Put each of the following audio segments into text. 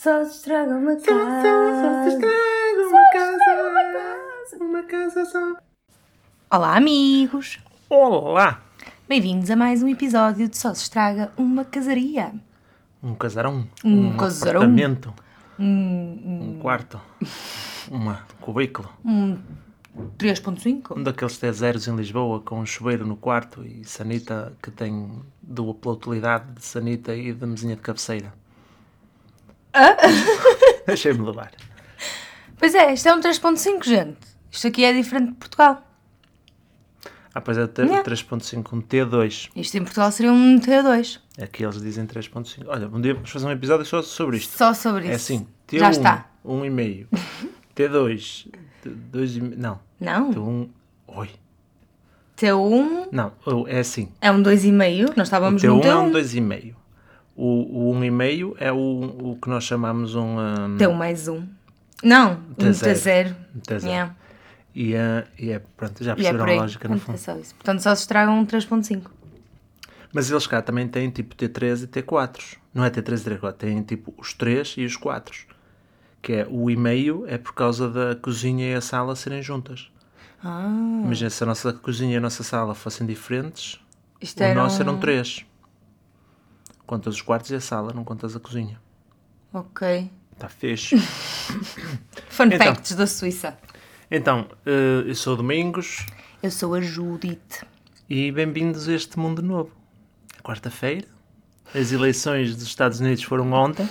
Só se estraga uma Só, só, só se casa. estraga uma casa. Uma casa só. Olá, amigos! Olá! Bem-vindos a mais um episódio de Só se estraga uma casaria. Um casarão. Um casarão. apartamento. Um, Um quarto. Uma cubículo. um 3.5? Um daqueles T0 em Lisboa com um chuveiro no quarto e sanita que tem dupla utilidade de sanita e de mesinha de cabeceira. Deixei-me levar. Pois é, isto é um 3.5, gente. Isto aqui é diferente de Portugal. Ah, pois é, T- Yeah. 3.5, um T2. Isto em Portugal seria um T2. Aqui eles dizem 3.5. Olha, um dia vamos fazer um episódio só sobre isto. Só sobre isso. É assim, T1, Já está. 1,5. T2, 2,5. Não, Não, T1. Oi. T1 Não, é assim. é um 2,5. Nós O estávamos no T1 é um T1. 2,5. O, o 1,5 é o, o que nós chamamos um. um T1 mais um. Não, um T0. T0. um T0. Yeah. E, é- e é, pronto, já é perceberam por a lógica no Pronto, é fundo. só isso. Portanto, só se estraga um 3.5. Mas eles cá também têm tipo T3 e T4. Não é T3 e T4, têm tipo os 3 e os 4. Que é o e-mail é por causa da cozinha e a sala serem juntas. Ah, Imagina se a nossa cozinha e a nossa sala fossem diferentes, isto o era nosso eram 3. Contas os quartos e a sala, não contas a cozinha. Ok. Está fixe. Fun Então. facts da Suíça. então, eh, eu sou o Domingos Eu sou a Judith. e bem-vindos a este mundo novo. Quarta-feira, as eleições dos Estados Unidos foram ontem.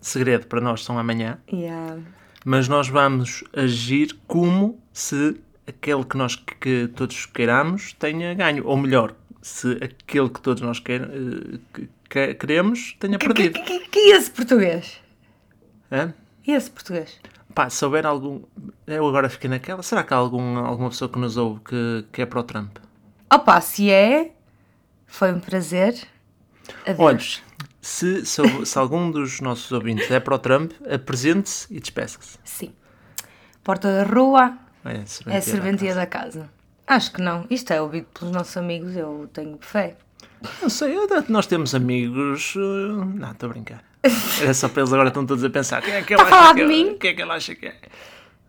Segredo para nós são amanhã. Yeah. mas nós vamos agir como se aquele que nós que, que todos queiramos tenha ganho, ou melhor, se aquele que todos nós quer, eh, que- que- queremos tenha Que, perdido. que, que, que é esse português? Hã? E esse português? Pá, se houver algum. Eu agora fiquei naquela. Será que há algum, alguma pessoa que nos ouve que, que é para o Trump? Opa, se é, foi um prazer. Adeus. Olha, se, se, se algum dos nossos ouvintes é para o Trump, apresente-se e despeça-se. Sim. Porta da rua É, é a serventia da casa. Acho que não. Isto é ouvido pelos nossos amigos, eu tenho fé. Não sei, nós temos amigos. uh, Não, estou a brincar. Era só para eles agora estão todos a pensar. Quem é que ele Está a acha que é? mim? Quem é que ele acha que é?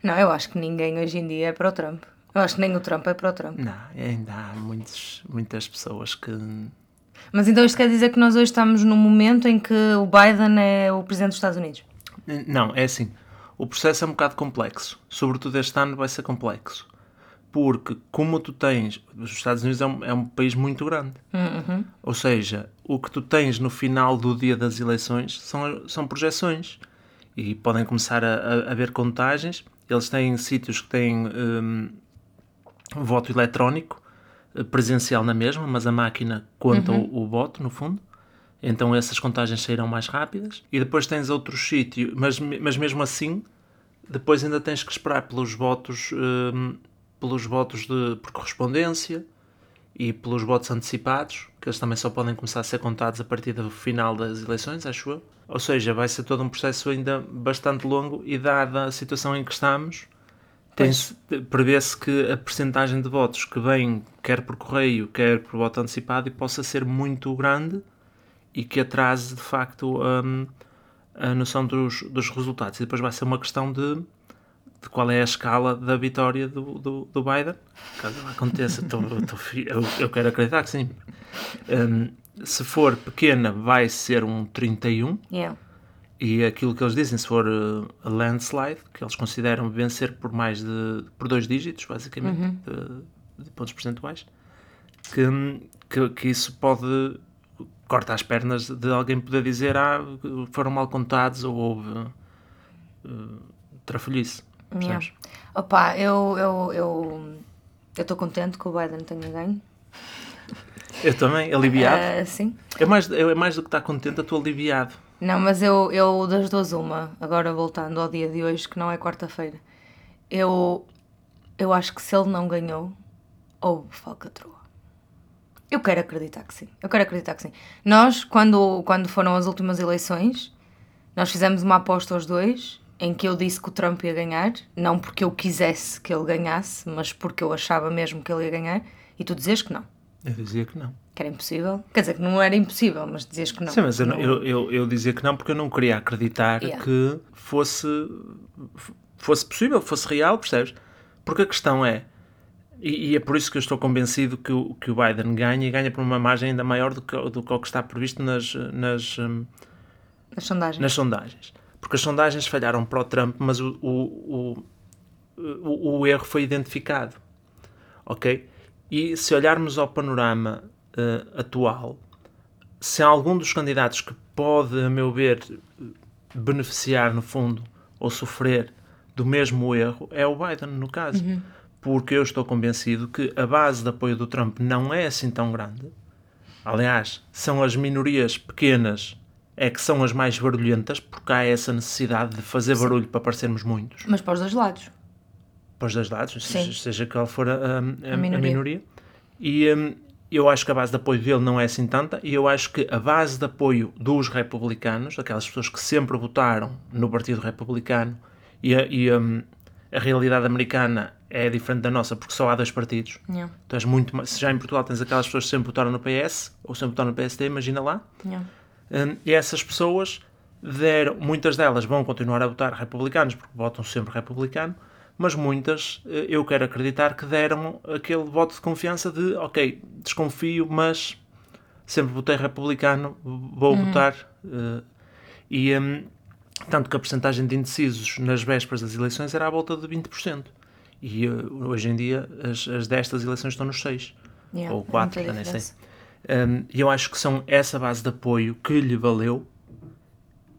Não, eu acho que ninguém hoje em dia é para o Trump. Eu acho que nem o Trump é para o Trump. Não, ainda há muitos, muitas pessoas que. Mas então isto quer dizer que nós hoje estamos num momento em que o Biden é o presidente dos Estados Unidos. Não, é assim. O processo é um bocado complexo. Sobretudo este ano vai ser complexo. Porque, como tu tens. Os Estados Unidos é um, é um país muito grande. Uhum. Ou seja, o que tu tens no final do dia das eleições são, são projeções. E podem começar a, a, haver contagens. Eles têm sítios que têm hum, voto eletrónico, eh, presencial na mesma, mas a máquina conta o, o voto, no fundo. Então essas contagens sairão mais rápidas. E depois tens outros sítios, mas, mas mesmo assim, depois ainda tens que esperar pelos votos, hum, pelos votos de, por correspondência e pelos votos antecipados, que eles também só podem começar a ser contados a partir do final das eleições, acho eu. Ou seja, vai ser todo um processo ainda bastante longo e dada a situação em que estamos, prevê-se que a percentagem de votos que vem quer por correio, quer por voto antecipado, possa ser muito grande e que atrase de facto hum, a noção dos, dos resultados. E depois vai ser uma questão de, de qual é a escala da vitória do, do, do Biden. Caso ela aconteça, tô- tô eu, eu quero acreditar que sim. Hum, se for pequena, vai ser um 31. Yeah. E aquilo que eles dizem, se for uh, a landslide, que eles consideram vencer por mais de. por dois dígitos, basicamente, de, de pontos percentuais, que, que, que isso pode. corta as pernas de alguém poder dizer ah, foram mal contados ou houve uh, trafolhice. Yeah. Opa, eu eu eu eu estou contente que o Biden tenha ganho. Eu também, aliviado. Ah, sim. É, mais, é mais do que estar contente, eu estou aliviado. Não, mas eu, eu das duas uma, agora voltando ao dia de hoje, que não é quarta-feira, eu, eu acho que se ele não ganhou, houve falcatrua. Eu quero acreditar que sim. Eu quero acreditar que sim. Nós, quando, quando foram as últimas eleições, nós fizemos uma aposta aos dois, em que eu disse que o Trump ia ganhar, não porque eu quisesse que ele ganhasse, mas porque eu achava mesmo que ele ia ganhar, e tu dizes que não. Eu dizia que não. Que era impossível. Quer dizer, que não era impossível, mas dizias que não. Sim, mas eu, Não- eu, eu, eu dizia que não porque eu não queria acreditar Yeah. que fosse, fosse possível, fosse real, percebes? Porque a questão é, e, e é por isso que eu estou convencido que o, que o Biden ganha e ganha por uma margem ainda maior do que, do que o que está previsto nas, nas, hum, As sondagens. nas sondagens. Porque as sondagens falharam para o Trump, mas o, o, o, o, erro foi identificado. Ok? E se olharmos ao panorama eh, atual, se há algum dos candidatos que pode, a meu ver, beneficiar no fundo ou sofrer do mesmo erro, é o Biden, no caso. Porque eu estou convencido que a base de apoio do Trump não é assim tão grande. Aliás, são as minorias pequenas é que são as mais barulhentas, porque há essa necessidade de fazer barulho para parecermos muitos, Mas para os dois lados. para os dois lados, Sim. seja, seja qual for a, a- a- a minoria. minoria. E hum, eu acho que a base de apoio dele não é assim tanta, e eu acho que a base de apoio dos republicanos, aquelas pessoas que sempre votaram no Partido Republicano, e a, e, hum, a realidade americana é diferente da nossa, porque só há dois partidos. Yeah. Tu és muito se já em Portugal tens aquelas pessoas que sempre votaram no PS ou sempre votaram no PSD, imagina lá. Yeah. Hum, e essas pessoas deram, muitas delas vão continuar a votar republicanos porque votam sempre republicano, mas muitas eh, eu quero acreditar que deram aquele voto de confiança de ok, desconfio, mas sempre votei republicano, vou votar. eh, e hum, tanto que a percentagem de indecisos nas vésperas das eleições era à volta de 20%. E eh, hoje em dia as, as destas eleições estão nos 6 Yeah. ou É 4, muita já nem sei. E eu acho que são essa base de apoio que lhe valeu.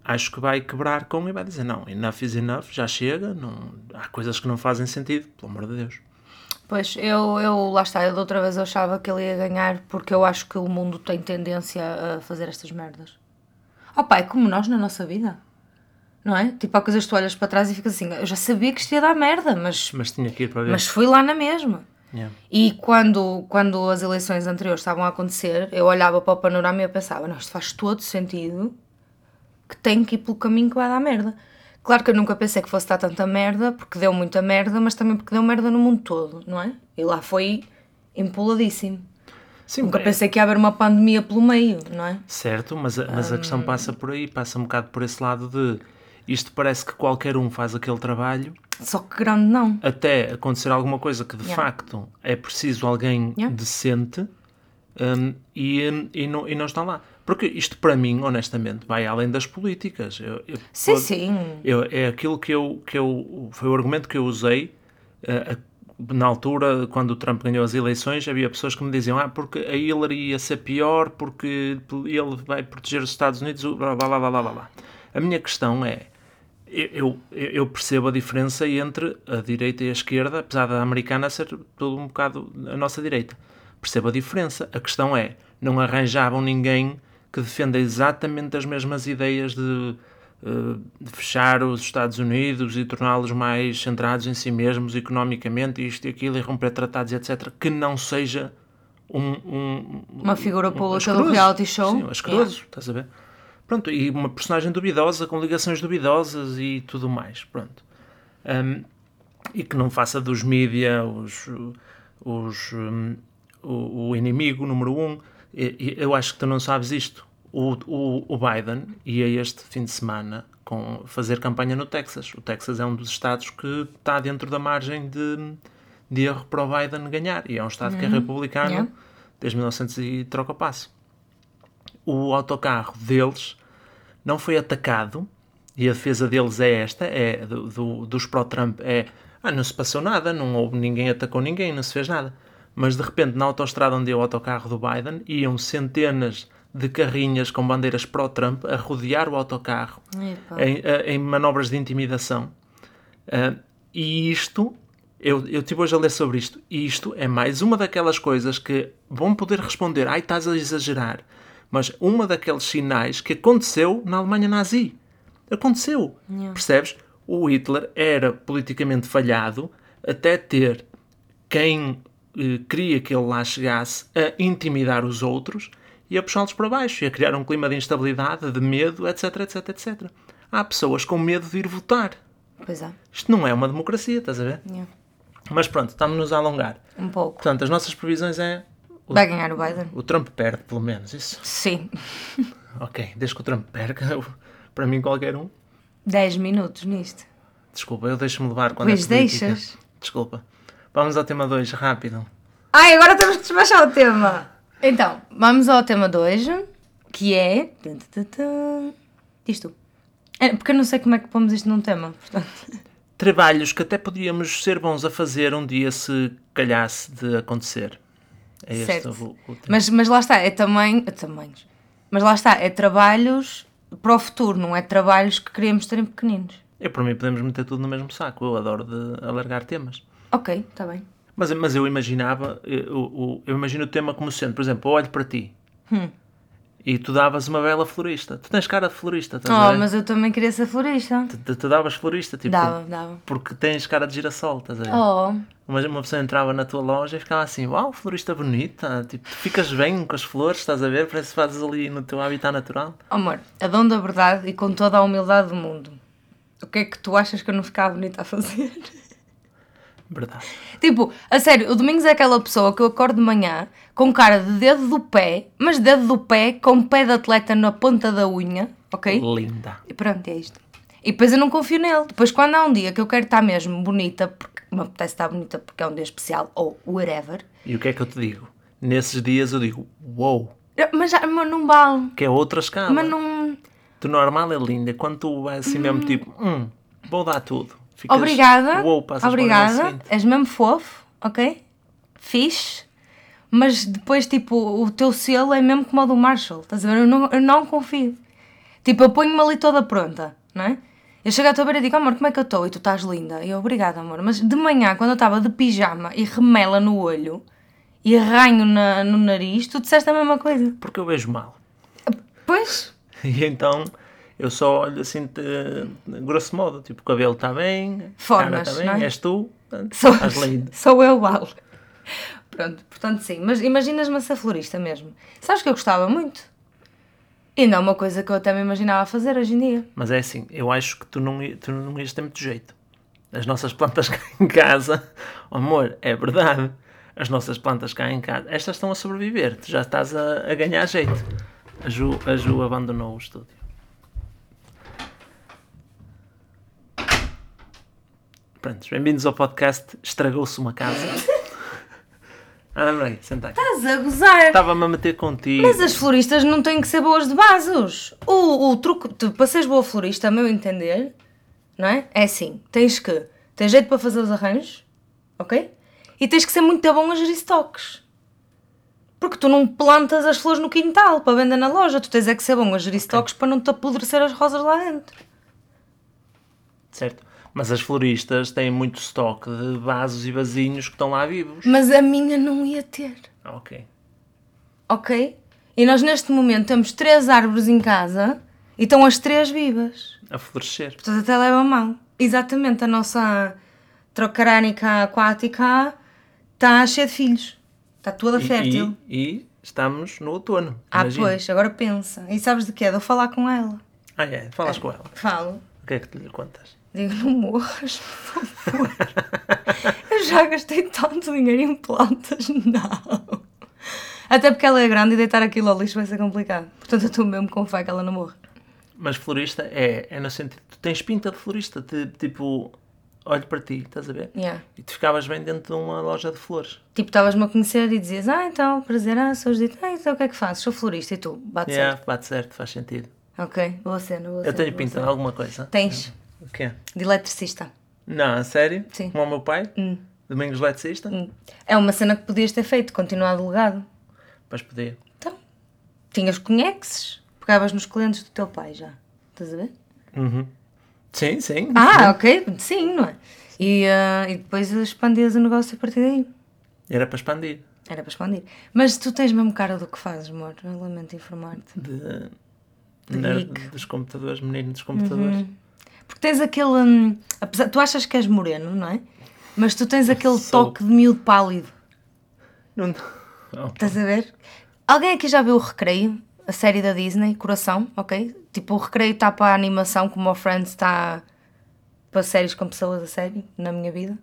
Acho que vai quebrar com e vai dizer: não, enough is enough, já chega. Não, há coisas que não fazem sentido, pelo amor de Deus. Pois, eu, eu lá está, eu da outra vez eu achava que ele ia ganhar porque eu acho que o mundo tem tendência a fazer estas merdas. Oh pá, é como nós na nossa vida. Não é? Tipo, há coisas que tu olhas para trás e ficas assim, eu já sabia que isto ia dar merda, mas, Mas tinha que ir para ver. mas fui lá na mesma. Yeah. E quando, quando as eleições anteriores estavam a acontecer, eu olhava para o panorama e eu pensava, não, isto faz todo sentido que tenho que ir pelo caminho que vai dar merda. Claro que eu nunca pensei que fosse dar tanta merda, porque deu muita merda, mas também porque deu merda no mundo todo, não é? E lá foi empoladíssimo. Sim, Nunca é- pensei que ia haver uma pandemia pelo meio, não é? certo, mas, a, mas a questão passa por aí, passa um bocado por esse lado de isto parece que qualquer um faz aquele trabalho Só que grande não. até acontecer alguma coisa que de Yeah. facto é preciso alguém Yeah. decente hum, e, hum, e, não, e não está lá. Porque isto para mim, honestamente, vai além das políticas. Eu, eu- Sim, pode- sim. eu- é aquilo que eu, que eu. Foi o argumento que eu usei a- na altura, quando o Trump ganhou as eleições. Havia pessoas que me diziam: Ah, porque a Hillary ia ser pior, porque ele vai proteger os Estados Unidos, blá blá blá blá. blá. A minha questão é. Eu, eu, percebo a diferença entre a direita e a esquerda, apesar da americana ser tudo um bocado a nossa direita. Percebo a diferença. A questão é, não arranjavam ninguém que defenda exatamente as mesmas ideias de, eh, de fechar os Estados Unidos e torná-los mais centrados em si mesmos economicamente, isto e aquilo, e romper tratados, etc. Que não seja um, um- Uma figura um pública do asqueroso. reality show. Sim, um asqueroso, estás a ver? Pronto, e uma personagem duvidosa, com ligações duvidosas e tudo mais, pronto. Um, e que não faça dos mídia os, os, um, o, o inimigo número um. E- eu acho que tu não sabes isto. O, o, o Biden ia este fim de semana com fazer campanha no Texas. O Texas é um dos estados que está dentro da margem de, de erro para o Biden ganhar. E é um estado que é republicano yeah. desde 1900 e troca passo o autocarro deles não foi atacado e a defesa deles é esta, é do, do- dos pró-Trump, é ah, não se passou nada, não houve ninguém atacou ninguém, não se fez nada. Mas de repente na autoestrada onde é o autocarro do Biden iam centenas de carrinhas com bandeiras pró-Trump a rodear o autocarro em, em manobras de intimidação. Ah, e isto, eu, eu estive hoje a ler sobre isto, e isto é mais uma daquelas coisas que vão poder responder, ai, estás a exagerar, mas uma daqueles sinais que aconteceu na Alemanha nazi. Aconteceu. Percebes? O Hitler era politicamente falhado até ter quem eh, queria que ele lá chegasse a intimidar os outros e a puxá-los para baixo e a criar um clima de instabilidade, de medo, etc, etc, etc. Há pessoas com medo de ir votar. Pois é. Isto não é uma democracia, estás a ver? Yeah. Mas pronto, estamos-nos a alongar. Um pouco. Portanto, as nossas previsões é Vai ganhar o Biden? o Trump perde, pelo menos, isso. Sim. Ok, desde que o Trump perca, para mim qualquer um. 10 minutos nisto. Desculpa, eu deixo-me levar quando Pois é política. deixas. Desculpa. Vamos ao tema 2, rápido. Ai, agora temos que despachar o tema. Então, vamos ao tema 2, que é. Diz tu. É, porque eu não sei como é que pomos isto num tema, portanto. Trabalhos que até podíamos ser bons a fazer um dia se calhasse de acontecer. É este Certo. o, o tema. Mas, mas lá está, é tamanho. é tamanhos. Mas lá está, é trabalhos para o futuro, não é trabalhos que queremos ter em pequeninos. Eu, por mim, podemos meter tudo no mesmo saco. Eu adoro de alargar temas. Ok, está bem. Mas, mas eu imaginava, eu, eu, eu imagino o tema como sendo, por exemplo, eu olho para ti Hum. E tu davas uma bela florista. Tu tens cara de florista, estás a Oh, mas eu também queria ser florista. Tu, tu, tu davas florista, tipo, Dava, dava. porque tens cara de girassol, estás a ver? Oh, Uma, uma pessoa entrava na tua loja e ficava assim, uau, florista bonita, tipo, tu ficas bem com as flores, estás a ver? Parece que fazes ali no teu habitat natural. amor, a dom da verdade e com toda a humildade do mundo. O que é que tu achas que eu não ficava bonita a fazer? Verdade. Tipo, a sério, o Domingos é aquela pessoa que eu acordo de manhã com cara de dedo do pé, mas dedo do pé com pé de atleta na ponta da unha, ok? Linda. E pronto, é isto. E depois eu não confio nele. Depois, quando há um dia que eu quero estar mesmo bonita, porque me apetece estar bonita porque é um dia especial, ou whatever, E o que é que eu te digo? Nesses dias eu digo, uou, mas, mas não vale. que é outra escala. Mas não. Tu normal é linda, quando tu vais assim mesmo tipo, hum, vou dar tudo. Ficas, Obrigada. Uou, obrigada. És mesmo fofo, ok? Fixe. Mas depois, tipo, o teu selo é mesmo como o do Marshall. Estás a ver? Eu não, eu não confio. Tipo, eu ponho-me ali toda pronta, não é? Eu chego à tua beira e digo, amor, como é que eu estou? E tu estás linda. E eu, obrigada, amor. Mas de manhã, quando eu estava de pijama e remela no olho e arranho na, no nariz, tu disseste a mesma coisa. Porque eu vejo mal. Pois, E então eu só olho assim, de, grosso modo, tipo, o cabelo está bem, cara Formas, está bem, é? és tu, sou, estás linda. sou eu, vale. Pronto, portanto sim. Mas imaginas-me a ser florista mesmo. Sabes que eu gostava muito? E não é uma coisa que eu até me imaginava fazer hoje em dia. Mas é assim, eu acho que tu não, tu não ias ter muito jeito. As nossas plantas cá em casa, oh, amor, é verdade. As nossas plantas cá em casa, estas estão a sobreviver. Tu já estás a, a ganhar jeito. A Ju, a Ju abandonou o estúdio. Prontos, bem-vindos ao podcast Estragou-se uma casa. Anda aí, senta aí. Estás a gozar! Estava-me a meter contigo. Mas as floristas não têm que ser boas de vasos. O, o truque, tu, para seres boa florista, a meu entender, não é? É assim: tens que ter jeito para fazer os arranjos, ok? E tens que ser muito bom a gerir estoques. Porque tu não plantas as flores no quintal para vender na loja, tu tens é que ser bom a gerir estoques para não te apodrecer as rosas lá dentro. Certo. Mas as floristas têm muito estoque de vasos e vasinhos que estão lá vivos. Mas a minha não ia ter, Ok. ok? E nós neste momento temos três árvores em casa e estão as três vivas. A florescer. Portanto, até leva mal. Exatamente, a nossa trocarânica aquática está cheia de filhos. Está toda fértil. E, e estamos no outono. ah, imagina. pois, agora pensa. E sabes de quê? De eu falar com ela. Ah, é. Falas com ela. Falo. O que é que tu lhe contas? Digo, não morras, por favor. eu já gastei tanto dinheiro em plantas. Não. Até porque ela é grande e deitar aquilo ao lixo vai ser complicado. Portanto, eu estou mesmo com fé que ela não morra. Mas florista é, é no sentido. Tu tens pinta de florista. De, tipo, olho para ti, estás a ver? Yeah. E tu ficavas bem dentro de uma loja de flores. Tipo, estavas-me a conhecer e dizias, ah, então, prazer, ah, sou Judite. Ah, então o que é que fazes? Sou florista e tu, bate Yeah, certo. bate certo, faz sentido. Ok, boa cena, boa Eu cena, tenho pinta de alguma coisa. Tens, O quê? de eletricista. Não, a sério? Sim. Como o meu pai? Hum. Domingos Eletricista? Hum. É uma cena que podias ter feito, continuar delegado. Pois podia. Então, tinhas conhexes, pegavas nos clientes do teu pai já. Estás a ver? Uhum. Sim, sim. Ah, ok, sim, não é? E, ah, e depois expandias o negócio a partir daí. Era para expandir. Era para expandir. Mas tu tens mesmo cara do que fazes, amor. Eu lamento informar-te. De, De nerd geek. dos computadores, menino dos computadores. Porque tens aquele. hum, apesar, tu achas que és moreno, não é? Mas tu tens aquele Sou. toque de miúdo pálido. Não... Oh, Estás a ver? Alguém aqui já viu o Recreio? A série da Disney, Coração, ok? Tipo, o Recreio está para a animação como o Friends está para séries com pessoas a sério, na minha vida.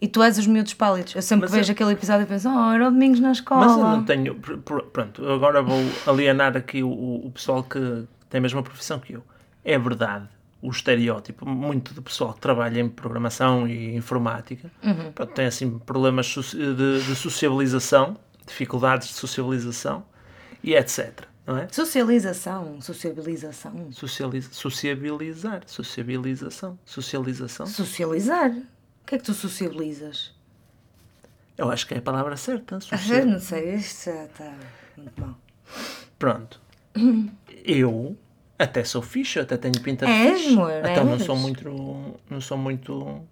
E tu és os miúdos pálidos. Eu sempre Mas vejo eu- aquele episódio e penso, oh, era o Domingos na escola. Mas eu não tenho. pr- pr- Pronto, agora vou alienar aqui o, o pessoal que tem a mesma profissão que eu. É verdade, o estereótipo, muito do pessoal que trabalha em programação e informática, Uhum. pronto, tem assim problemas de, de sociabilização, dificuldades de sociabilização e etc. Não é? Socialização, sociabilização. Socializa, sociabilizar, sociabilização, socialização. Socializar. O que é que tu sociabilizas? Eu acho que é a palavra certa. Ah, socia- não sei, isto está muito mal. Pronto. Eu até sou eu até tenho pinta de És, fixe. amor, Então não sou muito. Não sou muito.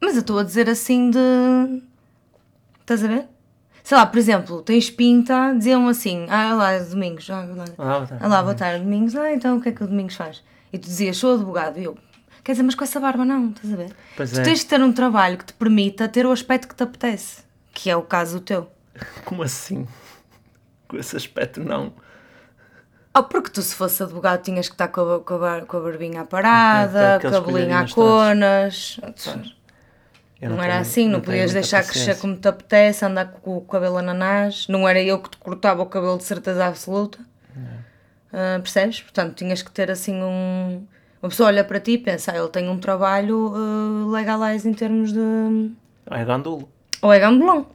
Mas eu estou a dizer assim de. Estás a ver? Sei lá, por exemplo, tens pinta, diziam assim, ah, olá, Domingos, ah, olá, Ah, boa tarde. olá, boa tarde, Domingos, ah, então o que é que o Domingos faz? E tu dizias, sou advogado, e eu, quer dizer, mas com essa barba não, estás a ver? Pois tu é. tens de ter um trabalho que te permita ter o aspecto que te apetece, que é o caso teu. Como assim? Com esse aspecto, não. Oh, porque tu, se fosse advogado, tinhas que estar com a, com a, com a barbinha à parada, aqueles cabelinho à conas. Eu Não, era tenho- assim, não, tenho podias deixar crescer como te apetece, andar com o cabelo ananás. Não era eu que te cortava o cabelo de certeza absoluta. Ah, percebes? Portanto, tinhas que ter assim um. Uma pessoa olha para ti e pensa, ah, ele tem um trabalho uh, legalize em termos de. É gandulo. Ou é gambelão.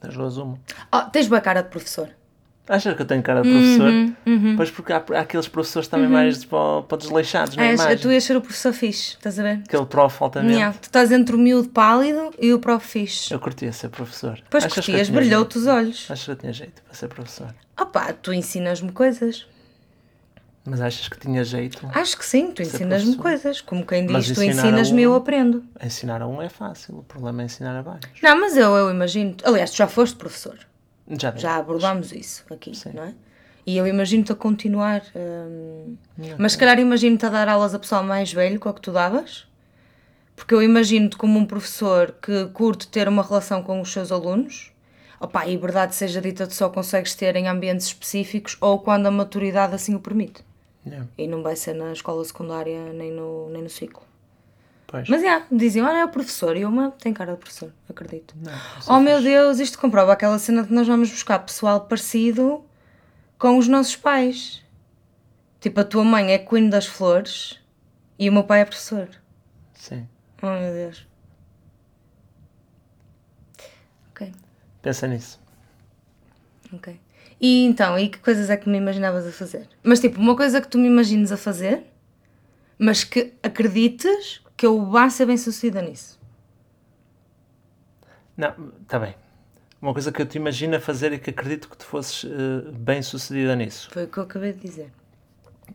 Das duas uma. Oh, tens boa cara de professor. Achas que eu tenho cara de professor? Uhum, Pois porque há, há aqueles professores também mais para, para desleixados na És, imagem. tu ias ser o professor fixe, estás a ver? Aquele prof altamente. Yeah, tu estás entre o miúdo pálido e o prof fixe. Eu curtia ser professor. Depois Achas curtias, brilhou-te os olhos. Achas que eu tinha jeito para ser professor? Opá, tu ensinas-me coisas. Mas achas que tinha jeito? Acho que sim, tu ensinas-me coisas. Como quem diz, tu ensinas-me e um- eu aprendo. Ensinar a um é fácil, o problema é ensinar a vários. Não, mas eu, eu imagino. Aliás, tu já foste professor. Já. Já abordámos isso aqui, não é? E eu imagino-te a continuar. hum, Mas se calhar imagino-te a dar aulas a pessoal mais velho com o que tu davas. Porque eu imagino-te como um professor que curte ter uma relação com os seus alunos. Opa, e verdade seja dita, tu só consegues ter em ambientes específicos ou quando a maturidade assim o permite. Yeah, E não vai ser na escola secundária nem no, nem no ciclo. Pois. Mas já, diziam, olha, é o professor. E eu, mas tem cara de professor, acredito. Não, Oh meu Deus, isto comprova aquela cena que nós vamos buscar pessoal parecido com os nossos pais. Tipo, a tua mãe é Queen das Flores e o meu pai é professor. Sim. Oh meu Deus. Ok, Pensa nisso. ok. E então, e que coisas é que me imaginavas a fazer? Mas tipo, uma coisa que tu me imagines a fazer, mas que acredites que eu vá ser bem sucedida nisso. Não, está bem. Uma coisa que eu te imagino a fazer e que acredito que tu fosses eh, bem sucedida nisso. Foi o que eu acabei de dizer.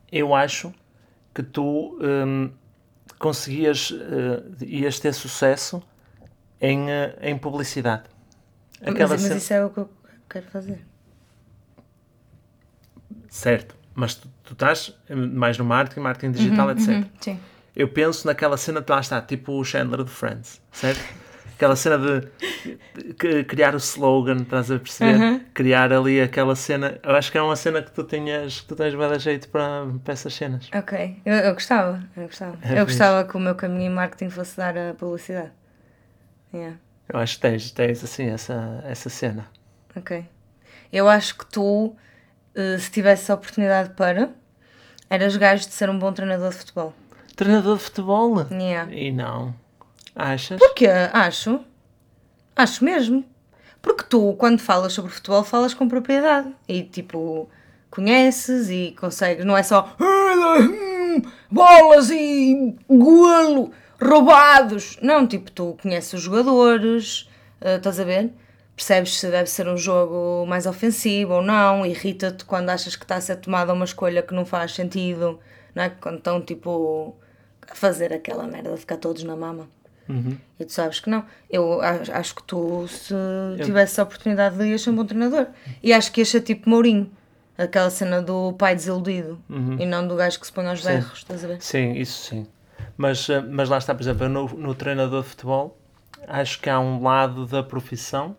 Eu acho que tu hum, conseguias, eh, ias ter sucesso em, eh, em publicidade. Aquela mas, mas cena- isso é o que eu quero fazer. Certo, mas tu, tu estás mais no marketing, marketing digital, etc. Sim. Eu penso naquela cena de lá está, tipo o Chandler de Friends, certo? Aquela cena de criar o slogan, estás a perceber? Criar ali aquela cena. Eu acho que é uma cena que tu tenhas, que tu tens bem jeito para, para essas cenas. Ok, eu, eu gostava, eu gostava. É eu gostava que o meu caminho em marketing fosse dar a publicidade. Yeah, Eu acho que tens, tens assim essa, essa cena. ok. Eu acho que tu, eh, se tivesse a oportunidade para, eras gajo de ser um bom treinador de futebol. Treinador de futebol? Yeah. E não. Achas? Porquê? Acho. Acho mesmo. Porque tu, quando falas sobre futebol, falas com propriedade. E tipo, conheces e consegues. Não é só "Hum, bolas e golo roubados. Não, tipo, tu conheces os jogadores, eh, estás a ver? Percebes se deve ser um jogo mais ofensivo ou não. Irrita-te quando achas que está a ser tomada uma escolha que não faz sentido. Não é? Quando estão tipo fazer aquela merda ficar todos na mama. E tu sabes que não. Eu acho que tu, se tivesse a oportunidade de ir ser um bom treinador. E acho que ia ser tipo Mourinho. Aquela cena do pai desiludido. E não do gajo que se põe aos berros. Estás a ver? Sim, isso sim. Mas, eh, mas lá está, por exemplo, eu no, no treinador de futebol, acho que há um lado da profissão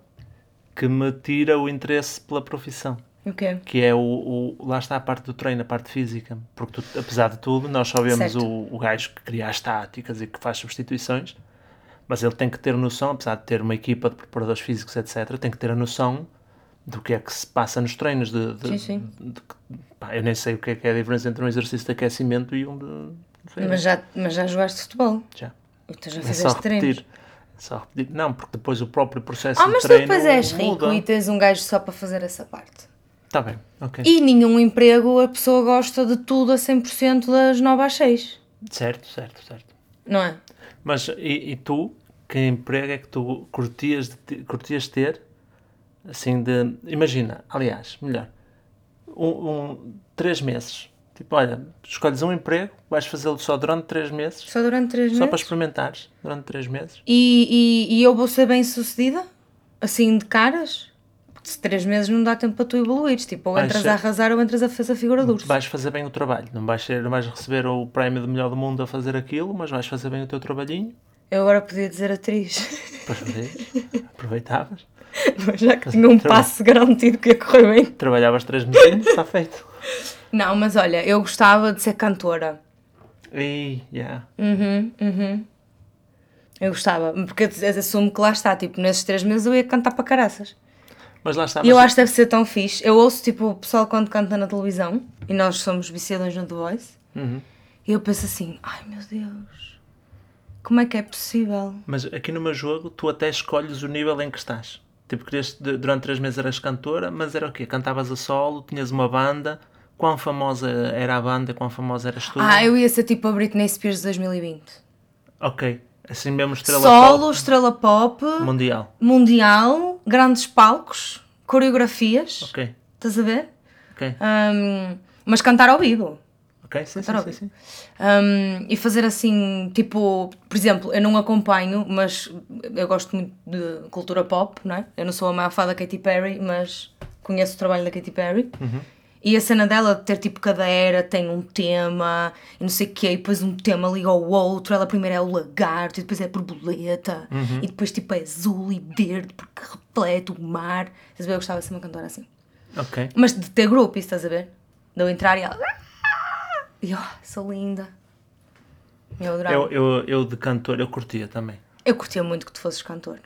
que me tira o interesse pela profissão. Que é o, o- Lá está a parte do treino, a parte física. Porque tu, apesar de tudo, nós só vemos Certo. o, o gajo que cria as táticas e que faz substituições. Mas ele tem que ter noção, apesar de ter uma equipa de preparadores físicos, etc., tem que ter a noção do que é que se passa nos treinos. De, de- Sim, sim. de- pá, eu nem sei o que é, que é a diferença entre um exercício de aquecimento e um de. Mas já, mas já jogaste futebol. já. Então já É só fizeste treinos. repetir. É só repetir. Não, porque depois o próprio processo Ah, de mas tu treino depois és rico muda. e tens um gajo só para fazer essa parte. Está bem, ok. E nenhum emprego a pessoa gosta de tudo a 100% das 9 às 6. Certo, certo, certo. Não é? Mas e, e tu, que emprego é que tu curtias, de curtias ter? Assim de. Imagina, aliás, melhor. Um, um- três meses. Tipo, olha, escolhes um emprego, vais fazê-lo só durante três meses, Só durante 3 só meses. para experimentares durante três meses. E, e, e eu vou ser bem sucedida? Assim de caras? Se 3 meses não dá tempo para tu evoluires. Tipo, ou entras ser- a arrasar ou entras a fazer a figura de urso. Vais fazer bem o trabalho. Não vais, ser, não vais receber o prémio de melhor do mundo a fazer aquilo, mas vais fazer bem o teu trabalhinho. Eu agora podia dizer atriz. Fazias, aproveitavas, Mas já que tinha um passo garantido que ia correr bem. trabalhavas três meses, está feito. Não, mas olha, eu gostava de ser cantora. E, yeah. Uhum, uhum. Eu gostava, porque assumo que lá está, tipo, nesses três meses eu ia cantar para caraças. Mas lá está. E eu mas- acho que deve ser tão fixe. Eu ouço, tipo, o pessoal quando canta na televisão, e nós somos viciadões no The Voice, Uhum. e eu penso assim, ai meu Deus, como é que é possível? Mas aqui no meu jogo, tu até escolhes o nível em que estás. Tipo, querias, durante três meses eras cantora, mas era o quê? Cantavas a solo, tinhas uma banda. Quão famosa era a banda, quão famosa eras tu? Ah, eu ia ser tipo a Britney Spears de 2020. Ok, assim mesmo estrela Solo, pop estrela pop, mundial. mundial, grandes palcos, coreografias, Ok, estás a ver? ok, Ahm, mas cantar ao vivo. ok, sim, sim, Cantar sim, vivo. sim. Um, e fazer assim, tipo, por exemplo, eu não acompanho, mas eu gosto muito de cultura pop, não é? Eu não sou a maior fã da Katy Perry, mas conheço o trabalho da Katy Perry. E a cena dela de ter tipo cada era tem um tema e não sei o quê, e depois um tema liga ao outro. Ela primeiro é o lagarto, e depois é a borboleta, e depois tipo é azul e verde porque reflete o mar. Estás a ver? Eu gostava de ser uma cantora assim. Ok. Mas de ter grupo, isso estás a ver? De eu entrar e ela. E eu, "Ah, sou linda. Eu adorava. Eu, Eu, eu, eu de cantor, eu curtia também. curtia muito que tu fosses cantor.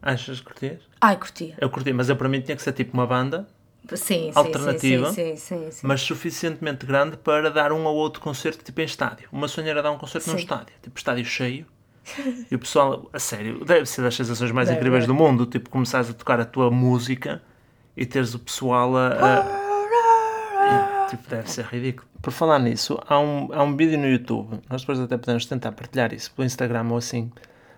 Achas que curtias? Ai, curtia. Eu curtia, mas eu para mim tinha que ser tipo uma banda, Sim, Alternativa. Sim, sim, sim, sim. mas suficientemente grande para dar um ou outro concerto tipo em estádio. Uma sonha era dar um concerto num estádio, tipo estádio cheio. E o pessoal, a sério, deve ser das sensações mais Deve, incríveis deve. do mundo, tipo começares a tocar a tua música e teres o pessoal a, a- tipo, deve ser ridículo. Por falar nisso, há um, há um vídeo no YouTube, nós depois até podemos tentar partilhar isso pelo Instagram ou assim,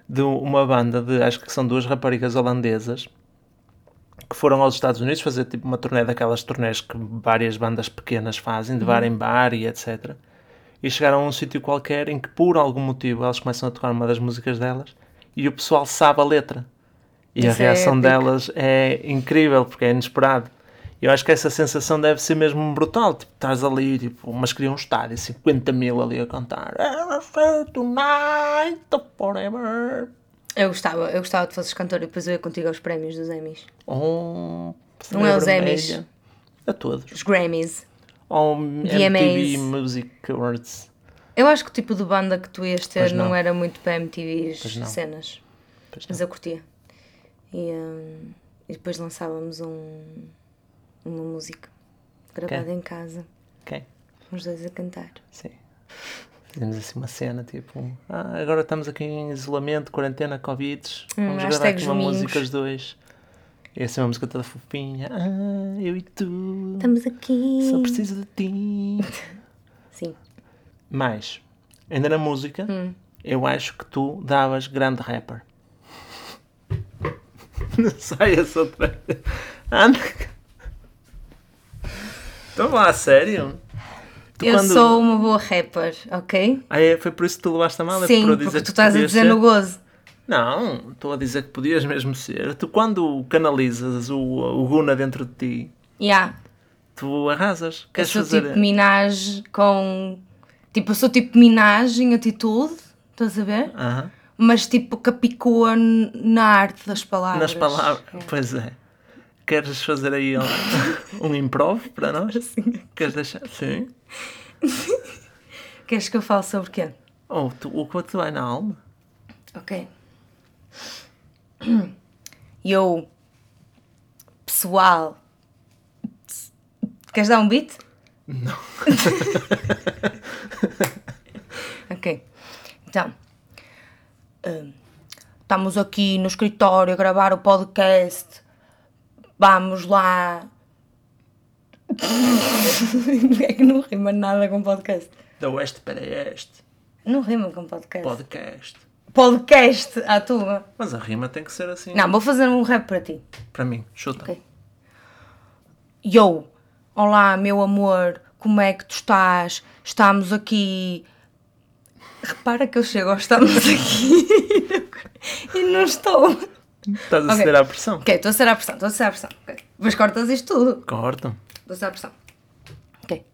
de uma banda de, acho que são duas raparigas holandesas, que foram aos Estados Unidos fazer tipo uma turnê daquelas turnés que várias bandas pequenas fazem, de bar em bar e etc. E chegaram a um sítio qualquer em que por algum motivo elas começam a tocar uma das músicas delas e o pessoal sabe a letra. E a Isso é reação épico. delas é incrível porque é inesperado. Eu acho que essa sensação deve ser mesmo brutal. Tipo, estás ali, tipo, mas queria um estádio, 50 mil ali a cantar. Tonight forever. Eu gostava, eu gostava de fosses cantor e depois eu ia contigo aos prémios dos Emmys. Oh, Não é os. Emmys. A todos. Os Grammys. Ou VMAs. MTV Music Awards. Eu acho que o tipo de banda que tu ias ter não. não. era muito para MTVs cenas. Pois Mas eu curtia. E, hum, e depois lançávamos um, uma música gravada Ok. em casa, Ok, os dois a cantar. sim. Fizemos assim uma cena tipo, ah, agora estamos aqui em isolamento, quarentena, Covid. Hum, Vamos gravar hashtag aqui uma música os dois. E essa é uma música toda fofinha. Ah, eu e tu. Estamos aqui. Só preciso de ti. Sim. Mas, ainda na música, Hum. eu acho que tu davas grande rapper. Não sai essa outra. Anda. Estão lá, sério? Tu eu quando- sou uma boa rapper, ok? Ah, é, foi por isso que tu levaste a mal? É Sim, por eu porque tu estás a dizer ser? no gozo. Não, estou a dizer que podias mesmo ser. Tu quando canalizas o, o Guna dentro de ti, Yeah. tu arrasas. Eu Queres sou fazer... tipo Minaj com. Tipo, eu sou tipo Minaj em atitude, estás a ver? Aham. Mas tipo capicua na arte das palavras. Nas palavras. É. Pois é. Queres fazer aí um, um improv para nós? Sim. Queres deixar? Sim. Queres que eu fale sobre quê? Oh, tu, o que te vai na alma? Ok. Eu, pessoal, queres dar um beat? Não. Ok. Então, hum, estamos aqui no escritório a gravar o podcast. Vamos lá. é que não rima nada com podcast. Da oeste para este. Não rima com podcast. Podcast. Podcast à tua. Mas a rima tem que ser assim. Não, vou fazer um rap para ti. Para mim, chuta. Ok. Yo, olá meu amor, como é que tu estás? Estamos aqui. Repara que eu chego ao estamos aqui e não estou. Estás a Ok. ceder à pressão. Ok, estou a ser à pressão, estou a ser à pressão. Ok. Mas cortas isto tudo. Cortam. Estou a ser à pressão. Ok.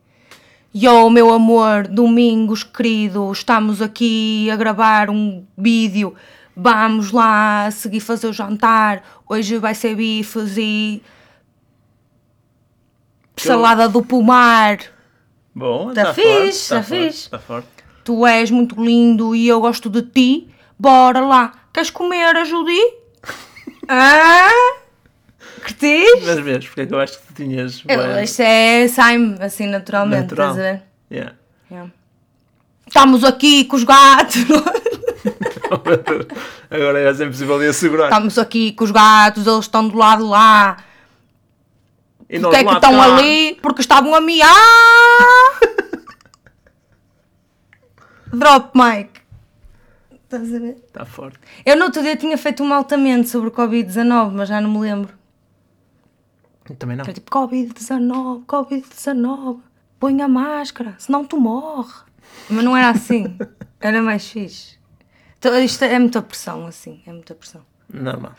Yo, meu amor, domingos querido, estamos aqui a gravar um vídeo. Vamos lá seguir fazer o jantar. Hoje vai ser bifes e. Salada do pomar. Bom, Tá tá fixe, forte, tá fixe. Tá forte. Tu és muito lindo e eu gosto de ti. Bora lá. Queres comer a Judy? Ah? Curtiste? Mas vês, porque é que eu acho que tu tinhas. Eu, Isto é sai-me assim naturalmente, Natural. estás a ver? Yeah. Yeah. Estamos aqui com os gatos. Agora é sempre possível de assegurar. Estamos aqui com os gatos, eles estão do lado lá. E Porque é que estão cá. ali? Porque estavam a miar. Drop mic. Estás a ver? Está forte. Eu no outro dia tinha feito um altamente sobre o Covid-19, mas já não me lembro. Também não. Era tipo Covid-19, Covid-19, põe a máscara, senão tu morre. Mas não era assim. Era mais fixe. Então, isto é muita pressão, assim, é muita pressão. Normal.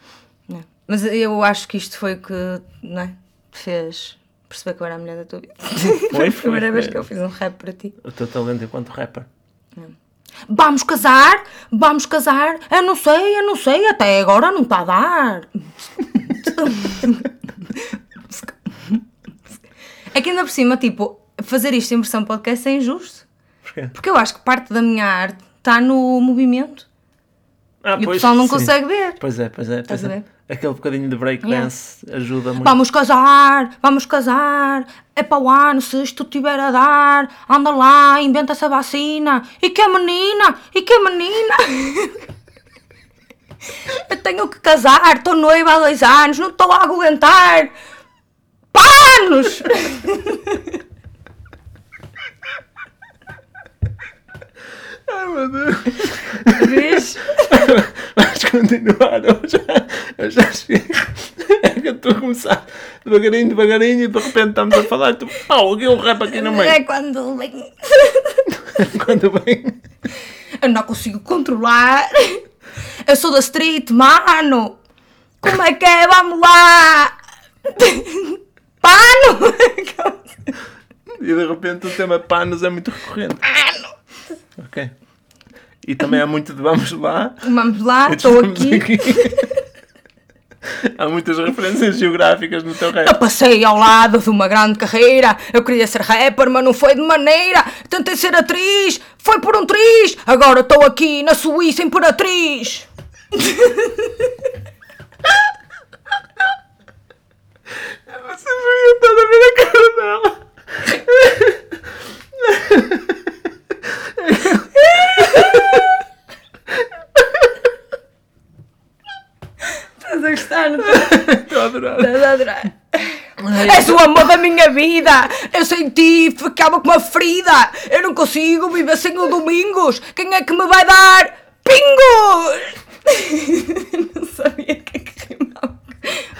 é? Mas eu acho que isto foi o que não é? fez perceber que eu era a mulher da tua vida. Foi, a foi, primeira vez foi. que eu fiz um rap para ti. O teu talento enquanto rapper. Vamos casar, vamos casar. Eu não sei, eu não sei, até agora não está a dar. É que ainda por cima, tipo, fazer isto em versão podcast é injusto. Porquê? Porque eu acho que parte da minha arte está no movimento. Ah, E o pessoal não sim. consegue ver. Pois é, pois é. Estás Pois a é. ver? Aquele bocadinho de breakdance ajuda muito. Vamos casar, vamos casar. É para o ano, se isto tiver a dar. Anda lá, inventa essa vacina. E que menina, e que menina. Eu tenho que casar, estou noiva há dois anos, não estou a aguentar. Panos! Ai meu Deus. Vês? Vais continuar. Eu já, eu já cheguei. É que eu estou a começar devagarinho, devagarinho e de repente estamos a falar. Tu, pau, aqui um rap aqui no meio. É quando vem. Quando vem. Eu não consigo controlar. Eu sou da street, mano. Como é que é? Vamos lá. Pano! E de repente o tema panos é muito recorrente. Pano! Ok. E também há muito de vamos lá. Vamos lá, estou estamos aqui. há muitas referências geográficas no teu Eu rap. passei ao lado de uma grande carreira. Eu queria ser rapper, mas não foi de maneira. Tentei ser atriz, foi por um triz. Agora estou aqui na Suíça Imperatriz. Vocês deviam estar a ver a cara dela. Estás a gostar, não estás? Estou a adorar. Estás a adorar. És o amor da minha vida! Eu sem ti ficava com uma ferida! Eu não consigo viver sem o Domingos! Quem é que me vai dar pingos? não sabia o que é que rimava.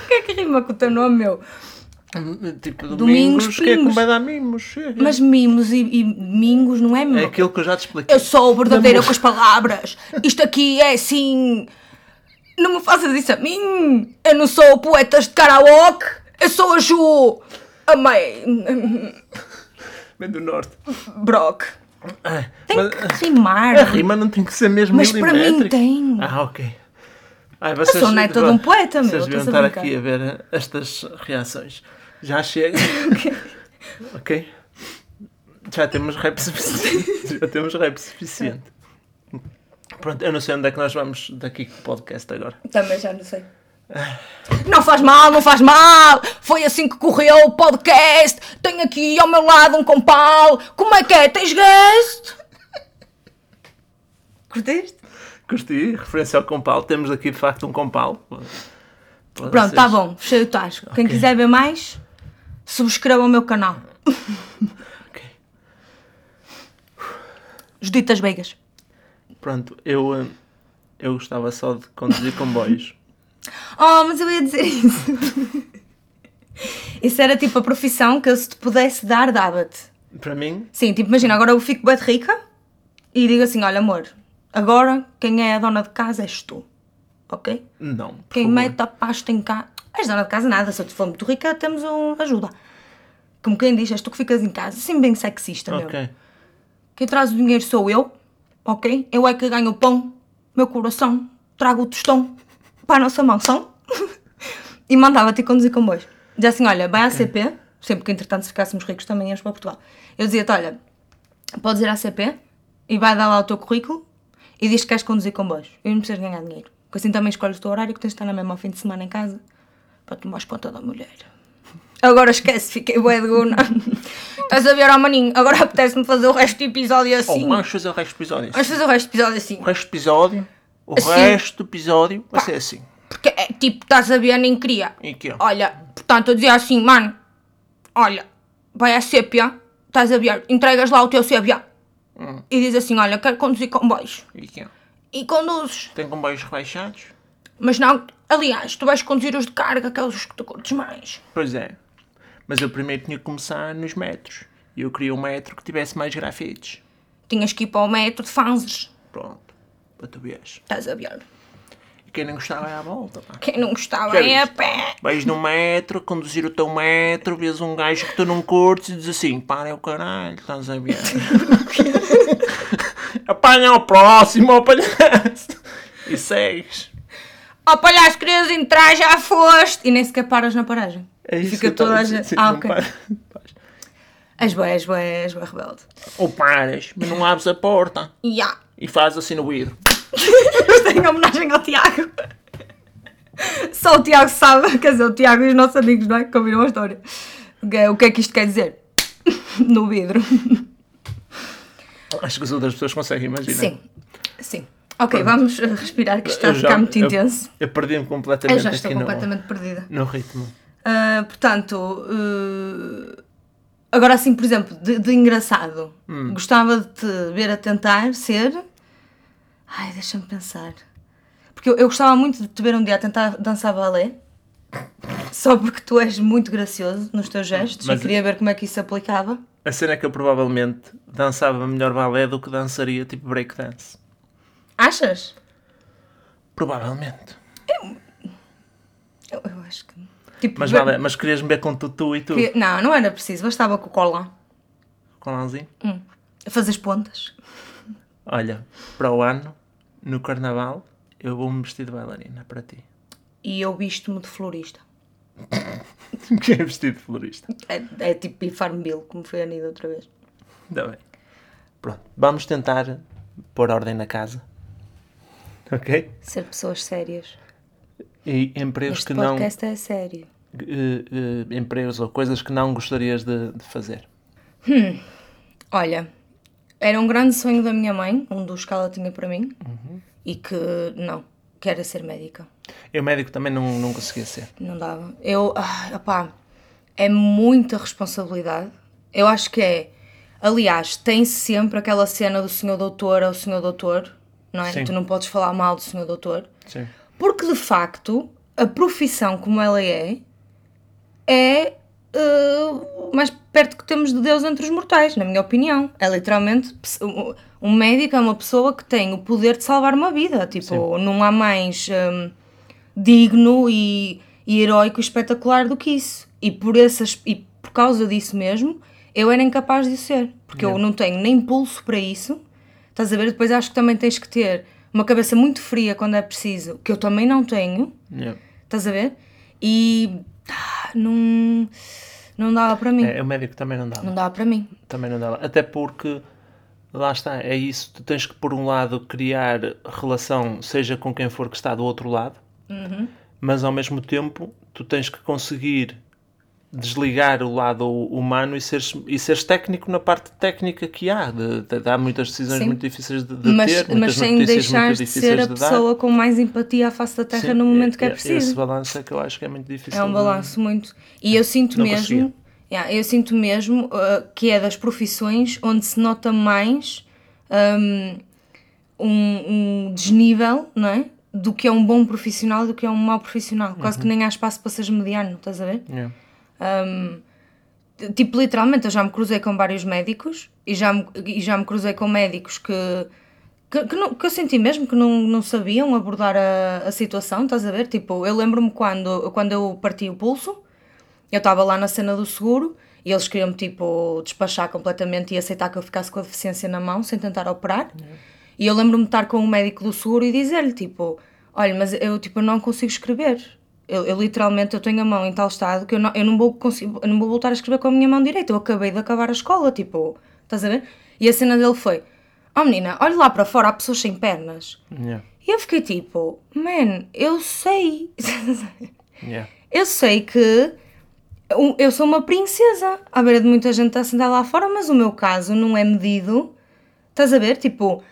O que é que rima com o teu nome, meu? Tipo, Domingos, domingos, que é primos. vai dar mimos? Mas mimos e, e mingos não é É meu? aquilo que eu já te expliquei. Eu sou verdadeira Namor- com as palavras! Isto aqui é assim. Não me faças isso a mim! Eu não sou poetas de karaoke! Eu sou a Ju! A mãe. Vem do norte. Brock. Ah, Tem mas que rimar. a rima não tem que ser mesmo Mas para mim tem. Ah, ok. Ai, vocês, sou neta de um poeta, meu, Vocês deviam estar aqui a ver estas reações. Já chega. ok. Já temos rap suficiente. Já temos rap suficiente. Pronto, eu não sei onde é que nós vamos daqui com o podcast agora. Também já não sei. Não faz mal, não faz mal. Foi assim que correu o podcast. Tenho aqui ao meu lado um compal. Como é que é? Tens guest? Curtiste? Curti, referência ao compal. Temos aqui de facto um compal. Pode Pronto, ser. tá bom. Fechei o tasco. Quem Ok. quiser ver mais, subscreva o meu canal. Ok. Juditas Vegas. Pronto, eu, eh, eu gostava só de conduzir comboios. Oh, mas eu ia dizer isso. Isso era tipo a profissão que eu se te pudesse dar, dava-te. Para mim, Sim, tipo, imagina, agora eu fico bem rica e digo assim: olha, amor, agora quem é a dona de casa és tu. Ok? não. Quem favor. mete a pasta em casa. És dona de casa nada, se eu te for muito rica, temos um ajuda. Como quem diz, és tu que ficas em casa. Assim bem sexista, meu. Ok. Quem traz o dinheiro sou eu, ok? Eu é que ganho o pão, meu coração, trago o tostão para a nossa mansão e mandava-te conduzir comboios. Dizia assim: olha, vai à CP, sempre que entretanto se ficássemos ricos também íamos para Portugal. Eu dizia-te: olha, podes ir à CP e vai dar lá o teu currículo e diz que queres conduzir comboios. E não precisas ganhar dinheiro. Porque assim também escolhes o teu horário que tens de estar na mesma ao fim de semana em casa para tomares conta da mulher. Agora esquece, fiquei bué de guna. Estás a ver, ó maninho, agora apetece-me fazer o resto do episódio Oh, assim. vamos fazer o resto do episódio. Vamos fazer o resto do episódio assim. O resto do episódio, o Assim. resto do episódio vai ser assim. Porque é tipo, estás a ver, nem queria. E aqui, ó. Olha, portanto, eu dizia assim, mano, olha, vai à sépia, estás a ver, entregas lá o teu sépia e diz assim, olha, quero conduzir comboios. E ó. E conduzes. Tem comboios rebaixados? Mas não, aliás, tu vais conduzir os de carga, aqueles que tu curtes mais. Pois é. Mas eu primeiro tinha que começar nos metros. E eu queria um metro que tivesse mais grafites. Tinhas que ir para o metro de fanzes, Pronto. Para tu veres. estás a ver. E quem não gostava é à volta, pá. Quem não gostava Já é a viste? pé. Vais no metro, conduzir o teu metro, vês um gajo que tu não curtes e diz assim, para é o caralho, estás a ver? Apanha o próximo, apanhaste. E segues. Ó palhaço, querias entrar, já foste. E nem sequer paras na paragem. É isso Fica toda a gente. Ah, ok. És bué, és bué, és bué rebelde. Ou paras, mas não abres a porta. Ya. E fazes assim no vidro. Isto é em homenagem ao Tiago. Só o Tiago sabe, quer dizer, o Tiago e os nossos amigos, não é? Que ouviram a história. É- O que é que isto quer dizer? No vidro. Acho que as outras pessoas conseguem imaginar. Sim, sim. Ok, vamos uh, respirar que isto está a Eu ficar muito eu- intenso. Eu, perdi-me Eu completamente já estou aqui no- completamente perdida. no, ritmo. Ah, portanto, uh, agora assim, por exemplo, de, de engraçado, Hum. gostava de te ver a tentar ser. Ai, deixa-me pensar. Porque eu, eu gostava muito de te ver um dia a tentar dançar balé. Só porque tu és muito gracioso nos teus gestos Mas- e queria ver como é que isso se aplicava. A cena é que eu provavelmente dançava melhor balé do que dançaria tipo breakdance. Achas? Provavelmente. Eu, eu acho que. Tipo, Mas, vale, mas querias-me ver com tutu e tu? que- Não, não era preciso, bastava com o cola. Com lãzinho? Hum, fazer as pontas. Olha, para o ano, no carnaval, eu vou-me vestir de bailarina para ti. E eu visto-me de florista. que é vestido de florista? É, é tipo ir Farmville, como foi a Nida outra vez. Ainda bem. Pronto, vamos tentar pôr ordem na casa. Ok? Ser pessoas sérias. E empregos Este que não. podcast é sério. eh, eh, empregos ou coisas que não gostarias de, de fazer. Olha, era um grande sonho da minha mãe, um dos que ela tinha para mim, Uhum. e que não, que era ser médica. Eu médico também não, não conseguia ser. Não dava. Eu, ah, opá, é muita responsabilidade. Eu acho que é. Aliás, tem sempre aquela cena do senhor doutor ao senhor doutor, não é? Sim. Tu não podes falar mal do senhor doutor. Sim. Porque de facto, a profissão como ela é, é uh, mais perto que temos de Deus entre os mortais, na minha opinião. É literalmente um- médico é uma pessoa que tem o poder de salvar uma vida. Tipo, não há mais um, digno e, e heróico e espetacular do que isso. E por, essas, e por causa disso mesmo, eu era incapaz de ser. Porque eu não tenho nem pulso para isso. Estás a ver? Depois acho que também tens que ter uma cabeça muito fria quando é preciso, que eu também não tenho. Yeah. Estás a ver? E ah, não, não dava para mim. É, o médico também não dava. Não dava para mim. Também não dava. Até porque Lá está, é isso. Tu tens que, por um lado, criar relação, seja com quem for que está do outro lado, mas ao mesmo tempo tu tens que conseguir desligar o lado humano e seres, e seres técnico na parte técnica que há. De, de, de- há muitas decisões Sim. muito difíceis de, de mas, ter, mas sem deixar de ser a de dar. pessoa com mais empatia à face da terra Sim, no momento que é Esse preciso. balanço é que eu acho que é muito difícil. É um balanço muito. E eu sinto Não mesmo. Yeah, eu sinto mesmo uh, que é das profissões onde se nota mais um, um, um desnível, não é? Do que é um bom profissional do que é um mau profissional. Quase Uhum. que nem há espaço para seres mediano, estás a ver? Yeah. Tipo, literalmente, eu já me cruzei com vários médicos e já me, e já me cruzei com médicos que, que, que, não- que eu senti mesmo que não, não sabiam abordar a, a situação, estás a ver? Tipo, eu lembro-me quando, quando eu parti o pulso, eu estava lá na cena do seguro e eles queriam-me, tipo, despachar completamente e aceitar que eu ficasse com a deficiência na mão sem tentar operar. E eu lembro-me de estar com o médico do seguro e dizer-lhe, tipo, olha, mas eu, tipo, não consigo escrever. Eu, eu literalmente eu tenho a mão em tal estado que eu não, eu não vou conseguir, eu não vou voltar a escrever com a minha mão direita. Eu acabei de acabar a escola, tipo, estás a ver? E a cena dele foi: Oh menina, olha lá para fora, há pessoas sem pernas. Yeah. E eu fiquei tipo: Man, eu sei. Yeah. eu sei que eu sou uma princesa à beira de muita gente a sentar lá fora, mas o meu caso não é medido. Estás a ver? Tipo,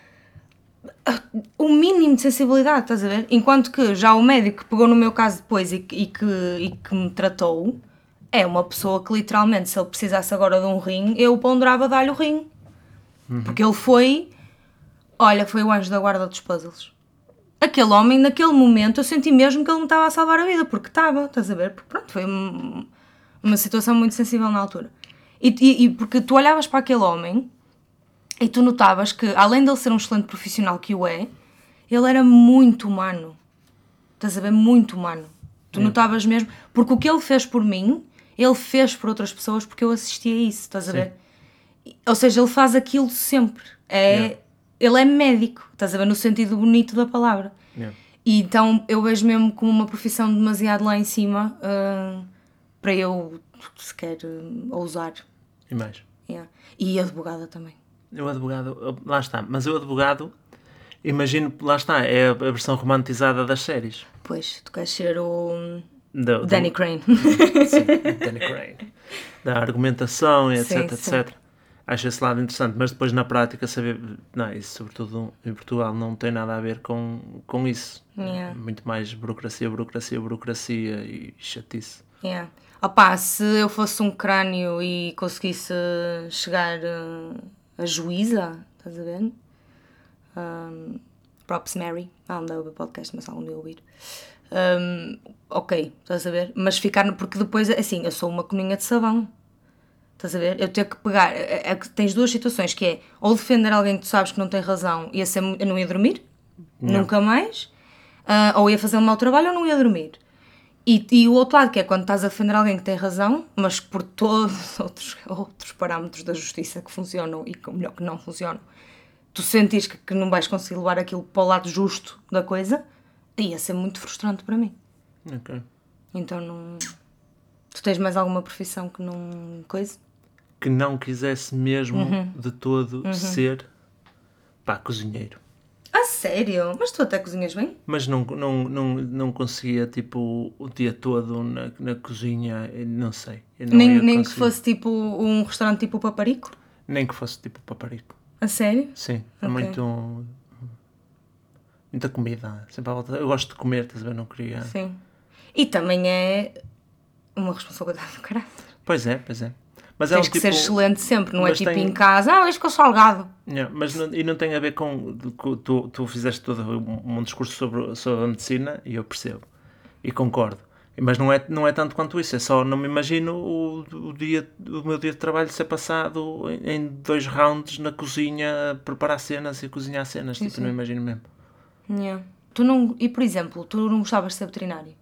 o mínimo de sensibilidade, estás a ver? Enquanto que já o médico que pegou no meu caso depois e, que- e que, e que me tratou é uma pessoa que literalmente, se ele precisasse agora de um rim, eu ponderava dar-lhe o rim. Porque ele foi, olha, foi o anjo da guarda dos puzzles. Aquele homem, naquele momento, eu senti mesmo que ele me estava a salvar a vida, porque estava, estás a ver? Porque pronto, foi um- uma situação muito sensível na altura. E, e- e porque tu olhavas para aquele homem e tu notavas que, além dele ser um excelente profissional que o é, ele era muito humano. Estás a ver? Muito humano. Tu notavas mesmo. Porque o que ele fez por mim, ele fez por outras pessoas porque eu assisti a isso, estás a ver? Ou seja, ele faz aquilo sempre. É, Yeah. Ele é médico, estás a ver? No sentido bonito da palavra. Yeah. E então eu vejo mesmo como uma profissão demasiado lá em cima ah, para eu sequer ah, ousar. E mais. Yeah. E advogada também. O advogado, lá está, mas o advogado, imagino, lá está, é a versão romantizada das séries. Pois, tu queres ser o do- Danny Crane. Sim, Danny Crane. Da argumentação, etc, Sim, sim. etc. Acho esse lado interessante, mas depois na prática saber, não, isso sobretudo em Portugal não tem nada a ver com, com isso. Yeah. Muito mais burocracia, burocracia, burocracia e chatice. Yeah. Opa, se eu fosse um crânio e conseguisse chegar uh, a juíza, estás a ver? Um, props Mary. Ela não deve ouvir podcast, mas algum dia ouvir. Um, ok, estás a ver? Mas ficar. Porque depois, assim, eu sou uma coninha de sabão. Estás a ver? Eu tenho que pegar. é- é que tens duas situações: que é ou defender alguém que tu sabes que não tem razão e eu não ia dormir, nunca mais, ah, ou ia fazer um mau trabalho ou não ia dormir. E, e o outro lado, que é quando estás a defender alguém que tem razão, mas por todos os outros, outros parâmetros da justiça que funcionam e que, melhor que não funcionam, tu sentires que, que não vais conseguir levar aquilo para o lado justo da coisa, ia ser muito frustrante para mim. Ok. Então não. Tu tens mais alguma profissão que não. coisa? Que não quisesse mesmo Uhum. de todo ser, pá, cozinheiro. A sério? Mas tu até cozinhas bem? Mas não, não, não, não conseguia, tipo, o dia todo na, na cozinha, não sei. não Nem, nem que fosse tipo um restaurante tipo o Paparico? Nem que fosse, tipo, paparico. A sério? Sim, é Ok. muito... Muita comida, sempre à volta. Eu gosto de comer, estás a ver? Não queria... Sim. E também é uma responsabilidade do caralho. Pois é, pois é. Mas é Tens um que tipo... ser excelente sempre, não é tipo tem- em casa, ah, hoje com salgado. Yeah, mas não, e não tem a ver com. tu, tu fizeste todo um, um discurso sobre, sobre a medicina e eu percebo e concordo. Mas não é, não é tanto quanto isso, é só não me imagino o, o, dia, o meu dia de trabalho ser passado em, dois rounds na cozinha a preparar cenas e cozinhar cenas. tipo, não imagino mesmo. Yeah. Tu não, e por exemplo, tu não gostavas de ser veterinário?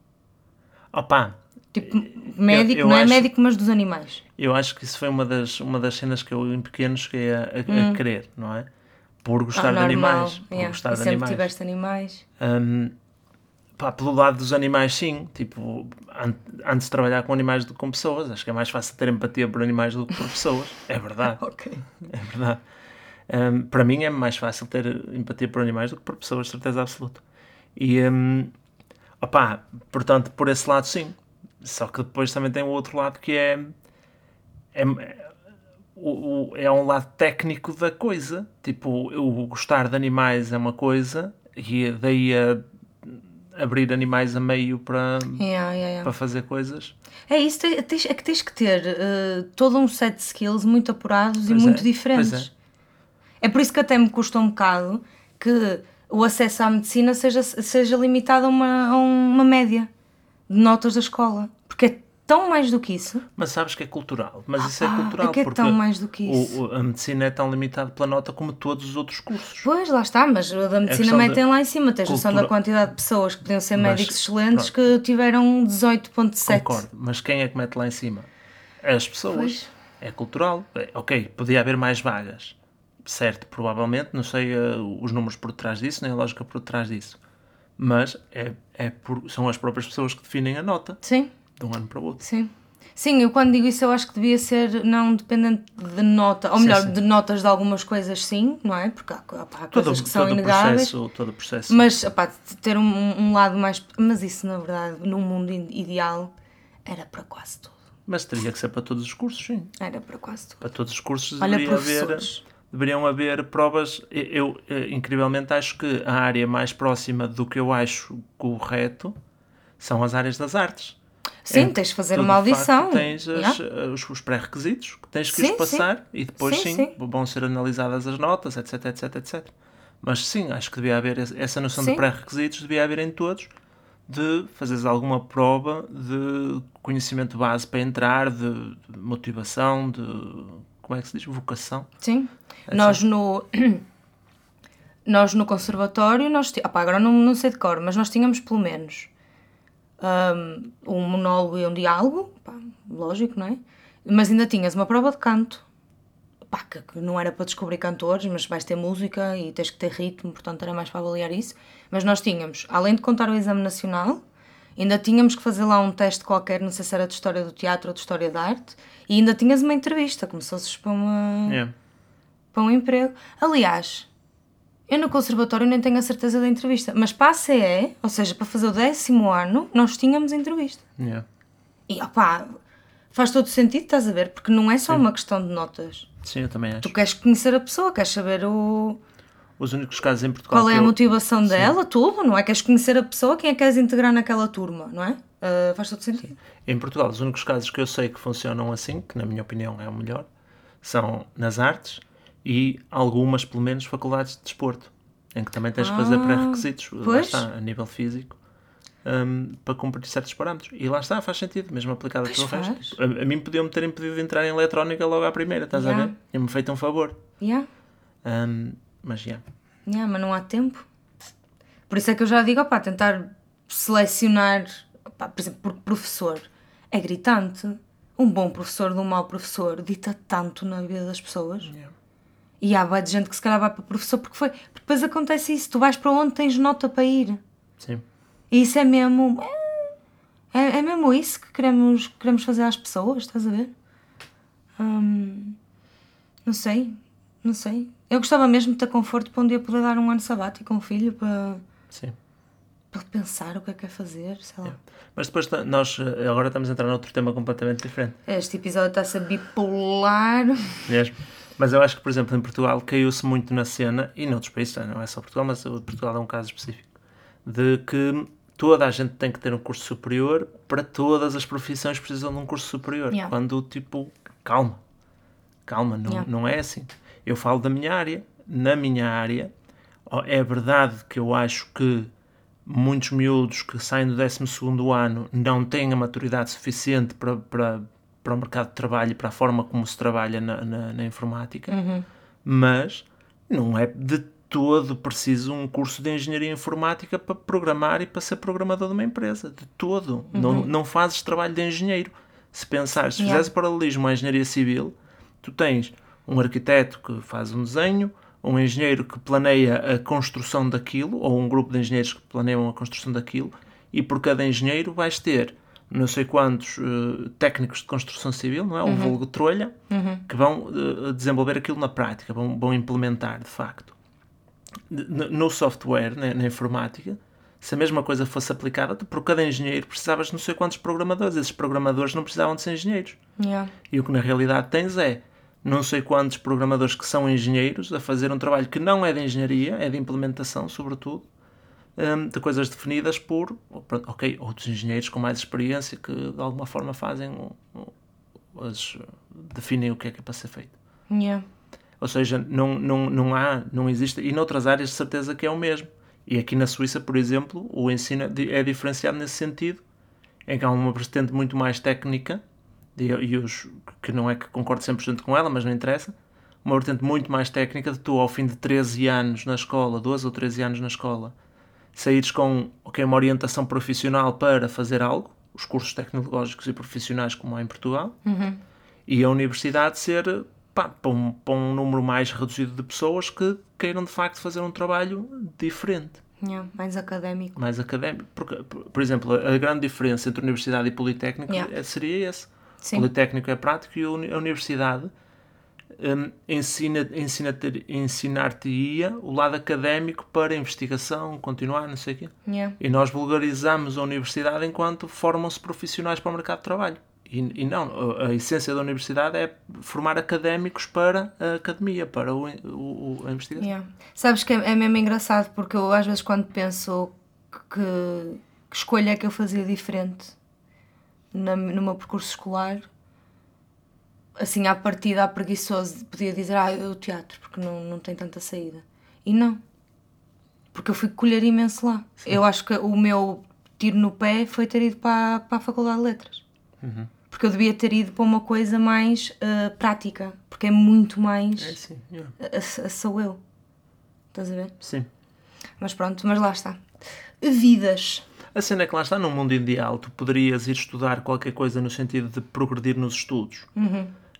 Opa, Tipo, médico, eu não é acho- médico, mas dos animais. eu acho que isso foi uma das, uma das cenas que eu em pequeno cheguei a, a- a querer, não é? Por gostar Ah, de animais. Por yeah. gostar E de sempre animais. tiveste animais. Hum, pá, pelo lado dos animais, sim. Tipo, an- antes de trabalhar com animais do que com pessoas, acho que é mais fácil ter empatia por animais do que por pessoas. É verdade, Ok. é verdade. Um, para mim é mais fácil ter empatia por animais do que por pessoas, certeza absoluta. E, um, opá, portanto, por esse lado, sim. Só que depois também tem o outro lado que é. é o, é um lado técnico da coisa. Tipo, o gostar de animais é uma coisa, e daí a abrir animais a meio para, Yeah, yeah, yeah. para fazer coisas. É isso, tens- é que tens que ter eh, todo um set de skills muito apurados e Pois muito é, diferentes. pois É. por isso que até me custa um bocado que o acesso à medicina seja, seja limitado a uma, a uma média notas da escola. Porque é tão mais do que isso. Mas sabes que é cultural. Mas isso é Ah, cultural. é que é porque tão mais do que isso. o- a medicina é tão limitada pela nota como todos os outros cursos. Pois, lá está, mas o da medicina metem lá em cima. Tens noção da cultura- quantidade de pessoas que podiam ser Mas, médicos excelentes pronto. que tiveram 18.7. Concordo. Mas quem é que mete lá em cima? As pessoas. Pois. É cultural. É, ok, podia haver mais vagas. Certo, provavelmente. Não sei eh, os números por trás disso, nem a lógica por trás disso. Mas é, é por- são as próprias pessoas que definem a nota Sim. de um ano para o outro. Sim. Sim, eu quando digo isso eu acho que devia ser não dependente de nota, ou Sim, melhor, sim. de notas de algumas coisas sim, não é? Porque há, há, há Todo, coisas que são todo inegáveis. processo, todo o processo. Mas opá, ter um, um lado mais. Mas isso na verdade, num mundo ideal, era para quase tudo. Mas teria que ser para todos os cursos, sim. Era para quase tudo. Para todos os cursos Olha, deveria haver. Deveriam haver provas. Eu, eh, incrivelmente, acho que a área mais próxima do que eu acho correto são as áreas das artes. Sim, Em tens de fazer uma de facto, audição. tens as- Yeah. os, os pré-requisitos que tens que Sim, os passar e depois sim, Sim, sim. vão ser analisadas as notas, etc, etc, etc. Mas sim, acho que devia haver essa noção Sim. de pré-requisitos, devia haver em todos, de fazeres alguma prova de conhecimento base para entrar, de motivação, de como é que se diz? Vocação. Sim. Nós no. Nós no conservatório, nós opá, agora não, não sei de cor, mas nós tínhamos pelo menos hum, um monólogo e um diálogo, pá, lógico, não é? Mas ainda tinhas uma prova de canto, pá, que não era para descobrir cantores, mas vais ter música e tens que ter ritmo, portanto era mais para avaliar isso. Mas nós tínhamos, além de contar o exame nacional, ainda tínhamos que fazer lá um teste qualquer, não sei se era de história do teatro ou de história da arte, e ainda tinhas uma entrevista, como se fosses para uma É. para um emprego. Aliás, eu no conservatório nem tenho a certeza da entrevista, mas para a CE, ou seja, para fazer o décimo ano, nós tínhamos entrevista. É. E opá, faz todo sentido, estás a ver? Porque não é só uma questão de notas. Sim, eu também acho. Tu queres conhecer a pessoa, queres saber o... Os únicos casos em Portugal qual é a eu- motivação dela, tudo, não é? Queres conhecer a pessoa, quem é que queres integrar naquela turma, não é? Ah, faz todo sentido. Em Portugal, os únicos casos que eu sei que funcionam assim, que na minha opinião é o melhor, são nas artes e algumas, pelo menos, faculdades de desporto, em que também tens que fazer Ah, pré-requisitos, lá está, a nível físico, hum, para cumprir certos parâmetros. E lá está, faz sentido, mesmo aplicado Pois pelo faz. resto. A, a mim podiam-me ter impedido de entrar em eletrónica logo à primeira, estás a Já. ver? Tinha-me feito um favor. Yeah. Hum, mas, já. Yeah, mas não há tempo. Por isso é que eu já digo, opá, tentar selecionar, opá, por exemplo, porque professor é gritante. Um bom professor de um mau professor dita tanto na vida das pessoas. Yeah. E há vai de gente que se calhar vai para professor porque foi. Porque depois acontece isso, tu vais para onde tens nota para ir. Sim. E isso é mesmo. É, é mesmo isso que queremos, queremos fazer às pessoas, estás a ver? Hum, não sei, não sei. Eu gostava mesmo de ter conforto para um dia poder dar um ano sabático a um filho para, Sim. para pensar o que é que quer fazer, sei lá. Mas depois nós eh, agora estamos a entrar noutro tema completamente diferente. Este episódio está a bipolar. Mesmo. Mas eu acho que, por exemplo, em Portugal caiu-se muito na cena, e noutros países, não é só Portugal, mas Portugal é um caso específico, de que toda a gente tem que ter um curso superior para todas as profissões precisam de um curso superior. Yeah. Quando, tipo, calma, calma, não, Yeah. não é assim. Eu falo da minha área. Na minha área, é verdade que eu acho que muitos miúdos que saem do 12 ano não têm a maturidade suficiente para, para, para o mercado de trabalho e para a forma como se trabalha na, na, na informática, mas não é de todo preciso um curso de engenharia informática para programar e para ser programador de uma empresa. De todo. Não, não fazes trabalho de engenheiro. Se pensares, se Yeah. fizeres paralelismo à engenharia civil, tu tens um arquiteto que faz um desenho, um engenheiro que planeia a construção daquilo, ou um grupo de engenheiros que planeiam a construção daquilo, e por cada engenheiro vais ter não sei quantos uh, técnicos de construção civil, não é? O vulgo trolha, que vão uh, desenvolver aquilo na prática, vão, vão implementar de facto. No software, né, na informática, se a mesma coisa fosse aplicada, por cada engenheiro precisavas de não sei quantos programadores. Esses programadores não precisavam de ser engenheiros. Yeah. E o que na realidade tens é não sei quantos programadores que são engenheiros a fazer um trabalho que não é de engenharia, é de implementação, sobretudo, um, de coisas definidas por, ok, outros engenheiros com mais experiência que de alguma forma fazem, as, definem o que é que é para ser feito. Yeah. Ou seja, não, não, não há, não existe, e noutras áreas de certeza que é o mesmo. E aqui na Suíça, por exemplo, o ensino é diferenciado nesse sentido, em que há uma vertente muito mais técnica, e os, que não é que concordo 100% com ela, mas não interessa, uma vertente muito mais técnica de tu, ao fim de 13 anos na escola, 12 ou 13 anos na escola, saíres com okay, uma orientação profissional para fazer algo, os cursos tecnológicos e profissionais como há em Portugal, uhum. e a universidade ser pá, para, um, para um número mais reduzido de pessoas que queiram de facto fazer um trabalho diferente. Yeah, mais académico. Mais académico. Porque, por exemplo, a grande diferença entre universidade e politécnico Yeah. é- seria esse. Sim. O politécnico é prático e a uni- a universidade hum, ensina, ensina, ensinar-te-ia o lado académico para investigação, continuar, não sei o quê. Yeah. E nós vulgarizamos a universidade enquanto formam-se profissionais para o mercado de trabalho. E, e não, a, essência da universidade é formar académicos para a academia, para o, o- o- a investigação. Yeah. Sabes que é, é mesmo engraçado porque eu às vezes quando penso que, que escolha é que eu fazia diferente na, no meu percurso escolar, assim à partida, à preguiçoso, podia dizer, ah, eu teatro, porque não, não tem tanta saída. E não. Porque eu fui colher imenso lá. Eu acho que o meu tiro no pé foi ter ido para, para a Faculdade de Letras. Porque eu devia ter ido para uma coisa mais ah, prática, porque é muito mais. É sim, yeah. a- a- sou eu. Estás a ver? sim. Mas pronto, mas lá está. Vidas. A cena é que lá está, num mundo ideal, tu poderias ir estudar qualquer coisa no sentido de progredir nos estudos.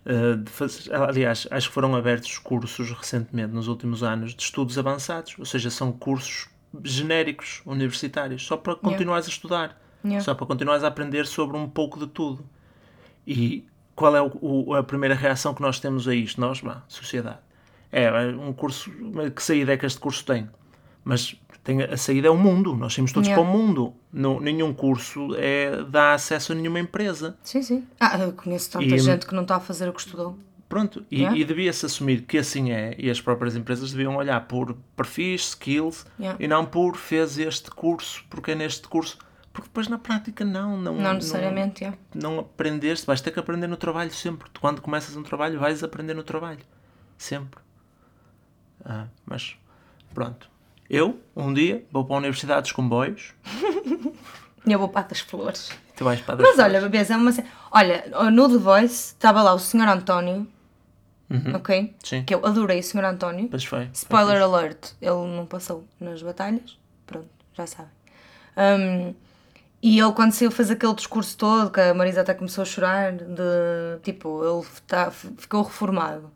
Uh, de fazer- aliás, acho que foram abertos cursos recentemente, nos últimos anos, de estudos avançados. Ou seja, são cursos genéricos, universitários, só para continuares a estudar. Yeah. Só para continuares a aprender sobre um pouco de tudo. E qual é o- o- a primeira reação que nós temos a isto? Nós, bah, sociedade. É, é um curso, que saída é que este curso tem? Mas tem, a saída é o mundo, nós saímos todos Yeah. para o mundo. Não, nenhum curso é, dá acesso a nenhuma empresa. Sim, sim. Ah, eu conheço tanta E- gente que não está a fazer o que estudou. Pronto, e, Yeah. e devia-se assumir que assim é, e as próprias empresas deviam olhar por perfis, skills, Yeah. e não por fez este curso, porque é neste curso. Porque depois na prática não. Não, Não necessariamente, é. não aprendeste, vais ter que aprender no trabalho sempre. Quando começas um trabalho, vais aprender no trabalho. Sempre. Ah, mas pronto. Eu, um dia, vou para a Universidade dos Comboios, eu vou para a das flores. tu vais para a das Mas olha, bebês, é uma. Olha, no The Voice estava lá o Sr. António, ok? Uhum. Sim. Que eu adorei o Sr. António. Pois foi. Spoiler alert, ele não passou nas batalhas. Pronto, já sabem. Um, e ele, quando saiu, fez aquele discurso todo, que a Marisa até começou a chorar, de tipo, ele tá, ficou reformado.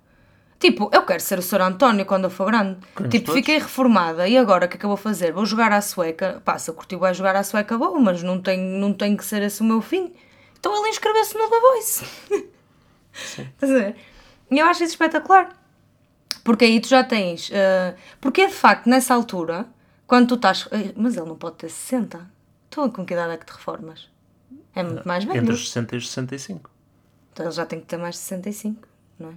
Tipo, eu quero ser o Sr. António quando eu for grande. Queremos tipo, todos. fiquei reformada e agora o que é que eu vou fazer? Vou jogar à sueca. Pá, se eu curti vai jogar à sueca, bom, mas não tem, não tem que ser esse o meu fim. Então ele inscreveu-se no The Voice. Ver? E eu acho isso espetacular. Porque aí tu já tens. eh, porque de facto, nessa altura, quando tu estás. eh, Mas ele não pode ter 60. Tu com que idade é que te reformas? É muito mais velho. Entre os 60 e os 65. Então ele já tem que ter mais de 65, não é?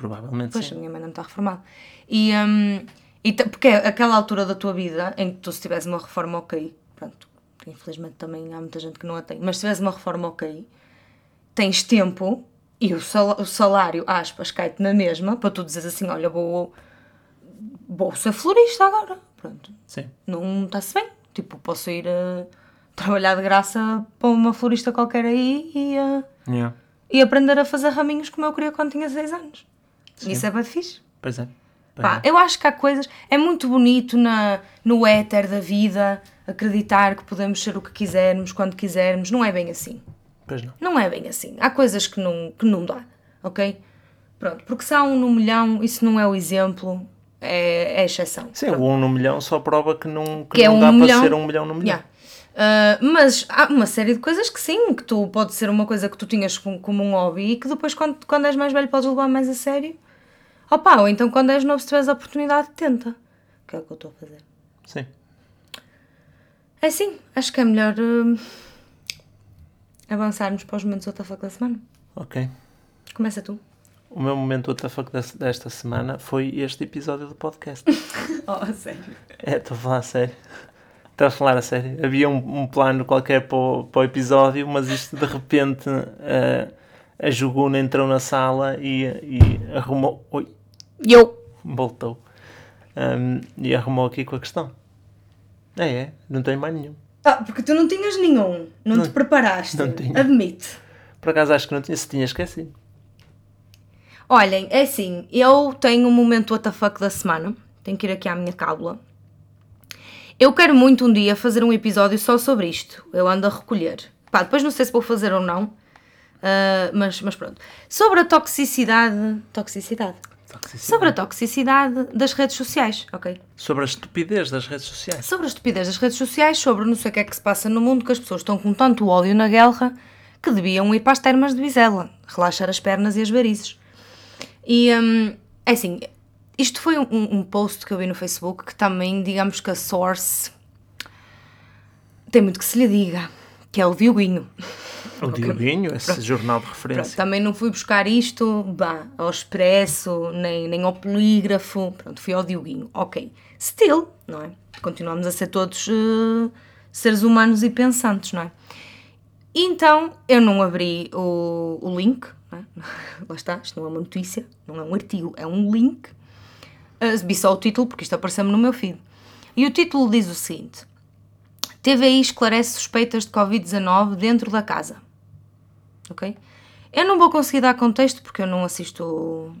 Provavelmente Pois, a sim. minha mãe não está reformada. E, hum, e porque é aquela altura da tua vida em que tu, se tivesse uma reforma ok, pronto, infelizmente também há muita gente que não a tem, mas se tivesse uma reforma ok, tens tempo e o sal- o salário, aspas, cai-te na mesma para tu dizeres assim: olha, vou, vou ser florista agora. Pronto, Sim. não está-se bem. Tipo, posso ir a trabalhar de graça para uma florista qualquer aí e, eh, Yeah. e aprender a fazer raminhos como eu queria quando tinha 6 anos. Isso é bem fixe. Pois é. Pois Pá, é. eu acho que há coisas. É muito bonito na, no éter da vida acreditar que podemos ser o que quisermos, quando quisermos. Não é bem assim. Pois não. Não é bem assim. Há coisas que não, que não dá, ok? Pronto, porque se há um no milhão, isso não é o exemplo, é, é a exceção. Sim, o 1 no milhão só prova que não, que Que é não um dá milhão. para ser um milhão no milhão. Yeah. Uh, mas há uma série de coisas que sim, que tu pode ser uma coisa que tu tinhas como, como um hobby e que depois, quando, quando és mais velho, podes levar mais a sério. Opa, ou então quando és novo, se tiveres a oportunidade, tenta. Que é o que eu estou a fazer. Sim. É sim, acho que é melhor uh, avançarmos para os momentos WTF da semana. Ok. Começa tu. O meu momento WTF des- desta semana foi este episódio do podcast. Oh, sério. É, estou a falar a sério. Estou a falar a sério. Havia um, um plano qualquer para o, para o episódio, mas isto de repente eh, a Juguna entrou na sala e, e arrumou. Oi, E eu. voltou. Ahm, e arrumou aqui com a questão. É, é, não tenho mais nenhum. Ah, porque tu não tinhas nenhum. Não, te preparaste. não tinha. Admite. Por acaso acho que não tinha, se tinha esquecido. Olhem, é assim, eu tenho um momento WTF da semana. Tenho que ir aqui à minha cábula. Eu quero muito um dia fazer um episódio só sobre isto. Eu ando a recolher. Pá, depois não sei se vou fazer ou não. ah, mas, mas pronto. Sobre a toxicidade. Toxicidade? Sobre a toxicidade das redes sociais, ok? Sobre a estupidez das redes sociais. Sobre a estupidez das redes sociais, sobre não sei o que é que se passa no mundo, que as pessoas estão com tanto ódio na guerra que deviam ir para as termas de Vizela, relaxar as pernas e as varizes. E, hum, é assim, isto foi um, um post que eu vi no Facebook que também, digamos que a source tem muito que se lhe diga, que é o Dioguinho. O Dioguinho, esse jornal de Pronto, referência. também não fui buscar isto bah, ao expresso, nem, nem ao polígrafo, pronto, fui ao Dioguinho. Ok, still, não é? Continuamos a ser todos eh, seres humanos e pensantes, não é? Então, eu não abri o, o link, é? lá está, isto não é uma notícia, não é um artigo, é um link. Uh, vi só o título, porque isto apareceu-me no meu feed. E o título diz o seguinte: TVI esclarece suspeitas de Covid-19 dentro da casa. Ok? Eu não vou conseguir dar contexto porque eu não assisto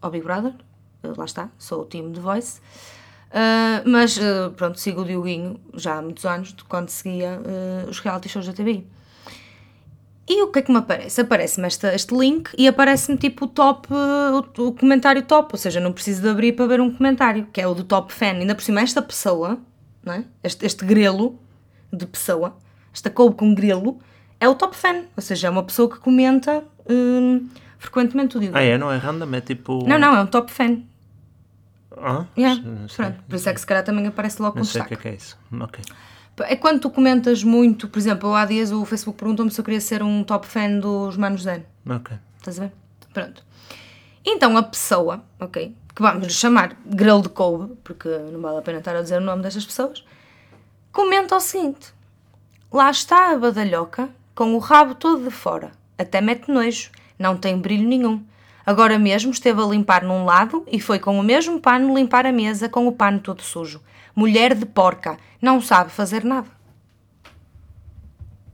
ao Big Brother. Uh, Lá está, sou o time de Voice. Uh, mas uh, pronto, sigo o Dioguinho já há muitos anos, de quando seguia uh, os reality shows da TVI. E o que é que me aparece? Aparece-me este, link e aparece-me tipo o top, o, o comentário top, ou seja, não preciso de abrir para ver um comentário, que é o do top fan. Ainda por cima, esta pessoa, não é? este, este grelo de pessoa, esta couve com grelo, é o top fan, ou seja, é uma pessoa que comenta hum, frequentemente o Diogo. Ah, é? Não é random? É tipo. Não, não, é um top fan. Ah? Yeah. Pronto, por isso é que se calhar também aparece logo com Não sei o que é que é isso. Ok. É quando tu comentas muito, por exemplo, há dias o Facebook perguntou-me se eu queria ser um top fan dos Manos Zen. Ok. Estás a ver? Pronto. Então a pessoa, ok, que vamos chamar grelo de couve, porque não vale a pena estar a dizer o nome destas pessoas, comenta o seguinte: Lá está a badalhoca com o rabo todo de fora, até mete nojo, não tem brilho nenhum. Agora mesmo esteve a limpar num lado e foi com o mesmo pano limpar a mesa com o pano todo sujo. Mulher de porca, não sabe fazer nada.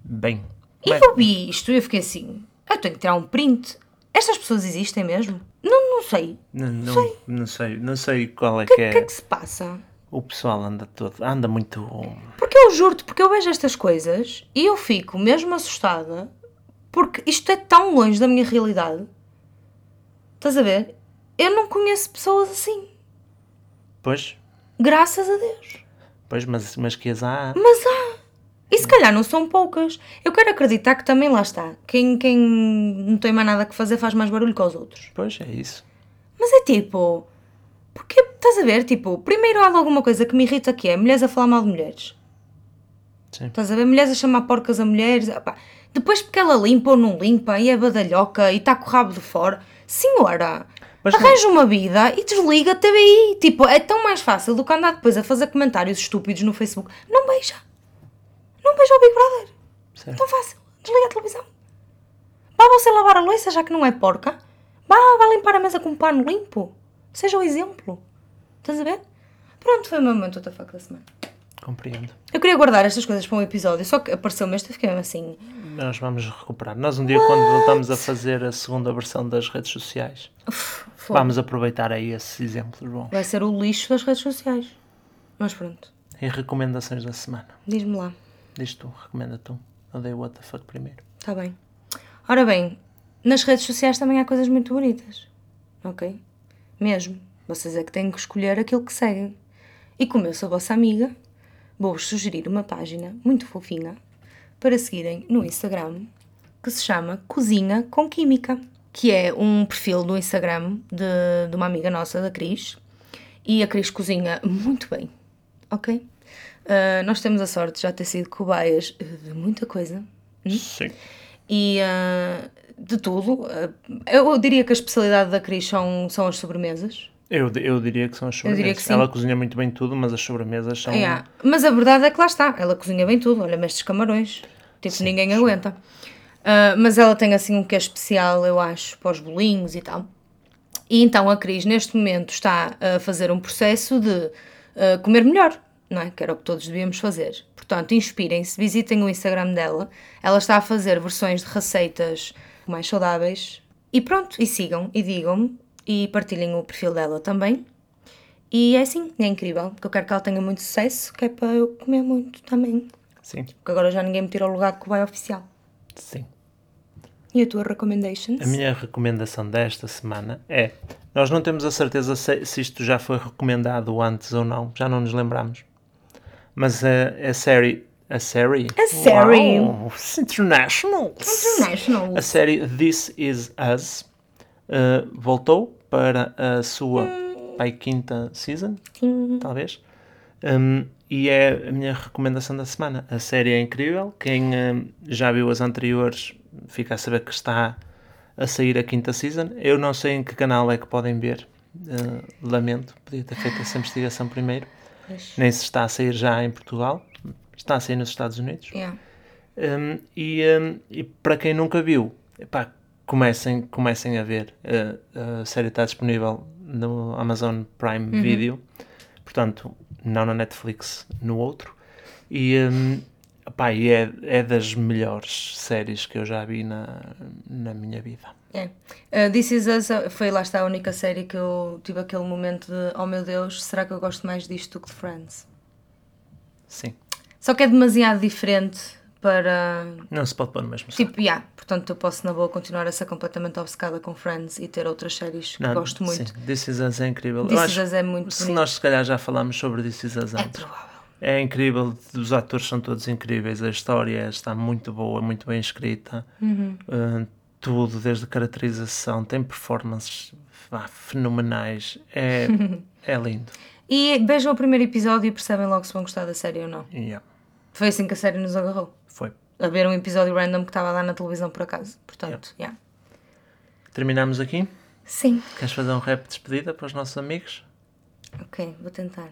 Bem. E eu vi isto e eu fiquei assim: eu tenho que tirar um print. Estas pessoas existem mesmo? Não, não sei. Não, não, sei. não sei. Não sei qual é O que, que que é é. que se passa? O pessoal anda todo. Anda muito. Porque eu juro-te, porque eu vejo estas coisas e eu fico mesmo assustada porque isto é tão longe da minha realidade. Estás a ver? Eu não conheço pessoas assim. Pois. Graças a Deus. Pois, mas, mas que as há. Mas há. E se calhar não são poucas. Eu quero acreditar que também lá está. Quem, quem não tem mais nada que fazer faz mais barulho que os outros. Pois, é isso. Mas é tipo. Porque, estás a ver? Tipo, primeiro há alguma coisa que me irrita que é mulheres a falar mal de mulheres. Sim. Estás a ver? Mulheres a chamar porcas a mulheres. opá. Depois porque ela limpa ou não limpa e é badalhoca e está com o rabo de fora. Senhora, Mas não- arranja uma vida e desliga a TVI. Tipo, é tão mais fácil do que andar depois a fazer comentários estúpidos no Facebook. Não beija. Não beija o Big Brother. Certo. Tão fácil. Desliga a televisão. Vá você lavar a louça, já que não é porca. Vá, vá limpar a mesa com um pano limpo. Seja o exemplo. Estás a ver? Pronto, foi o meu momento faca da semana. Compreendo. Eu queria guardar estas coisas para um episódio, só que apareceu-me este e fiquei assim. Nós vamos recuperar. Nós um dia, quando voltamos a fazer a segunda versão das redes sociais, "Uf, fogo." vamos aproveitar aí esses exemplos bons. Vai ser o lixo das redes sociais. Mas pronto, E recomendações da semana. diz-me lá. Diz tu, recomenda tu. Eu dei o what the fuck primeiro. Está bem. Ora bem, nas redes sociais também há coisas muito bonitas. Ok? Mesmo. Vocês é que têm que escolher aquilo que seguem. E como eu sou vossa amiga, vou-vos sugerir uma página muito fofinha para seguirem no Instagram que se chama Cozinha com Química, que é um perfil do Instagram de, de uma amiga nossa, da Cris. E a Cris cozinha muito bem, ok? Uh, nós temos a sorte de já ter sido cobaias de muita coisa. Hum? Sim. E uh, de tudo. Uh, eu diria que a especialidade da Cris são, são as sobremesas. Eu, eu diria que são as sobremesas. sim. Ela cozinha muito bem tudo, mas as sobremesas são. Yeah. Mas a verdade é que lá está, ela cozinha bem tudo. Olha, mestres camarões, tipo, ninguém aguenta. Uh, mas ela tem assim um que é especial, eu acho, para os bolinhos e tal. E então a Cris, neste momento, está a fazer um processo de uh, comer melhor, não é? Que era o que todos devíamos fazer. Portanto, inspirem-se, visitem o Instagram dela. Ela está a fazer versões de receitas mais saudáveis. E pronto, e sigam, e digam-me, e partilhem o perfil dela também. E é assim, é incrível, porque eu quero que ela tenha muito sucesso, que é para eu comer muito também. Sim, Porque agora já ninguém me tira o lugar de cobaia oficial. sim. E a tua recommendations? A minha recomendação desta semana é: nós não temos a certeza se, se isto já foi recomendado antes ou não, já não nos lembramos. Mas a, a série. A série? A série. It's international! International. A série This Is Us uh, voltou para a sua pai, quinta season, Sim. talvez. Um, e é a minha recomendação da semana. A série é incrível. Quem um, já viu as anteriores fica a saber que está a sair a quinta season. Eu não sei em que canal é que podem ver. Uh, lamento, podia ter feito essa investigação primeiro. Pois. Nem se está a sair já em Portugal. Está a sair nos Estados Unidos. Yeah. Um, e, um, e para quem nunca viu, epá, comecem, comecem a ver. Uh, a série está disponível no Amazon Prime Video, portanto, não na Netflix, no outro. E, um, epá, e é, é das melhores séries que eu já vi na, na minha vida. É. Uh, This Is Us uh, foi lá está a única série que eu tive aquele momento de oh meu Deus, será que eu gosto mais disto do que de Friends? Sim, Só que é demasiado diferente para. não se pode pôr no mesmo. Tipo, yeah, portanto eu posso na boa continuar a ser completamente obcecada com Friends e ter outras séries que Não, gosto muito. Sim, This Is Us é incrível. This Eu Is Us é muito Se bonito. nós se calhar já falámos sobre This Is Us É antes. provável. É incrível, os atores são todos incríveis, a história está muito boa, muito bem escrita, Uhum. Uh, tudo, desde a caracterização, tem performances vá, fenomenais, é, é lindo. E vejam o primeiro episódio e percebem logo se vão gostar da série ou não. Yeah, Foi assim que a série nos agarrou. foi. A ver um episódio random que estava lá na televisão por acaso. Portanto, yeah. Terminamos aqui. Sim. Queres fazer um rap de despedida para os nossos amigos? Ok, vou tentar.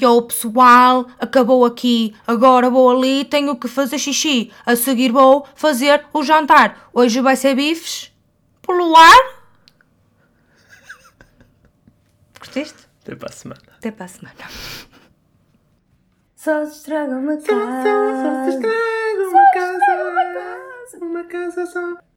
Yo pessoal, acabou aqui, agora vou ali, tenho que fazer xixi. A seguir vou fazer o jantar. Hoje vai ser bifes pelo ar. Curtiste? Até para a semana. Até para a semana. Só se estraga uma casa. uma casa, uma casa só.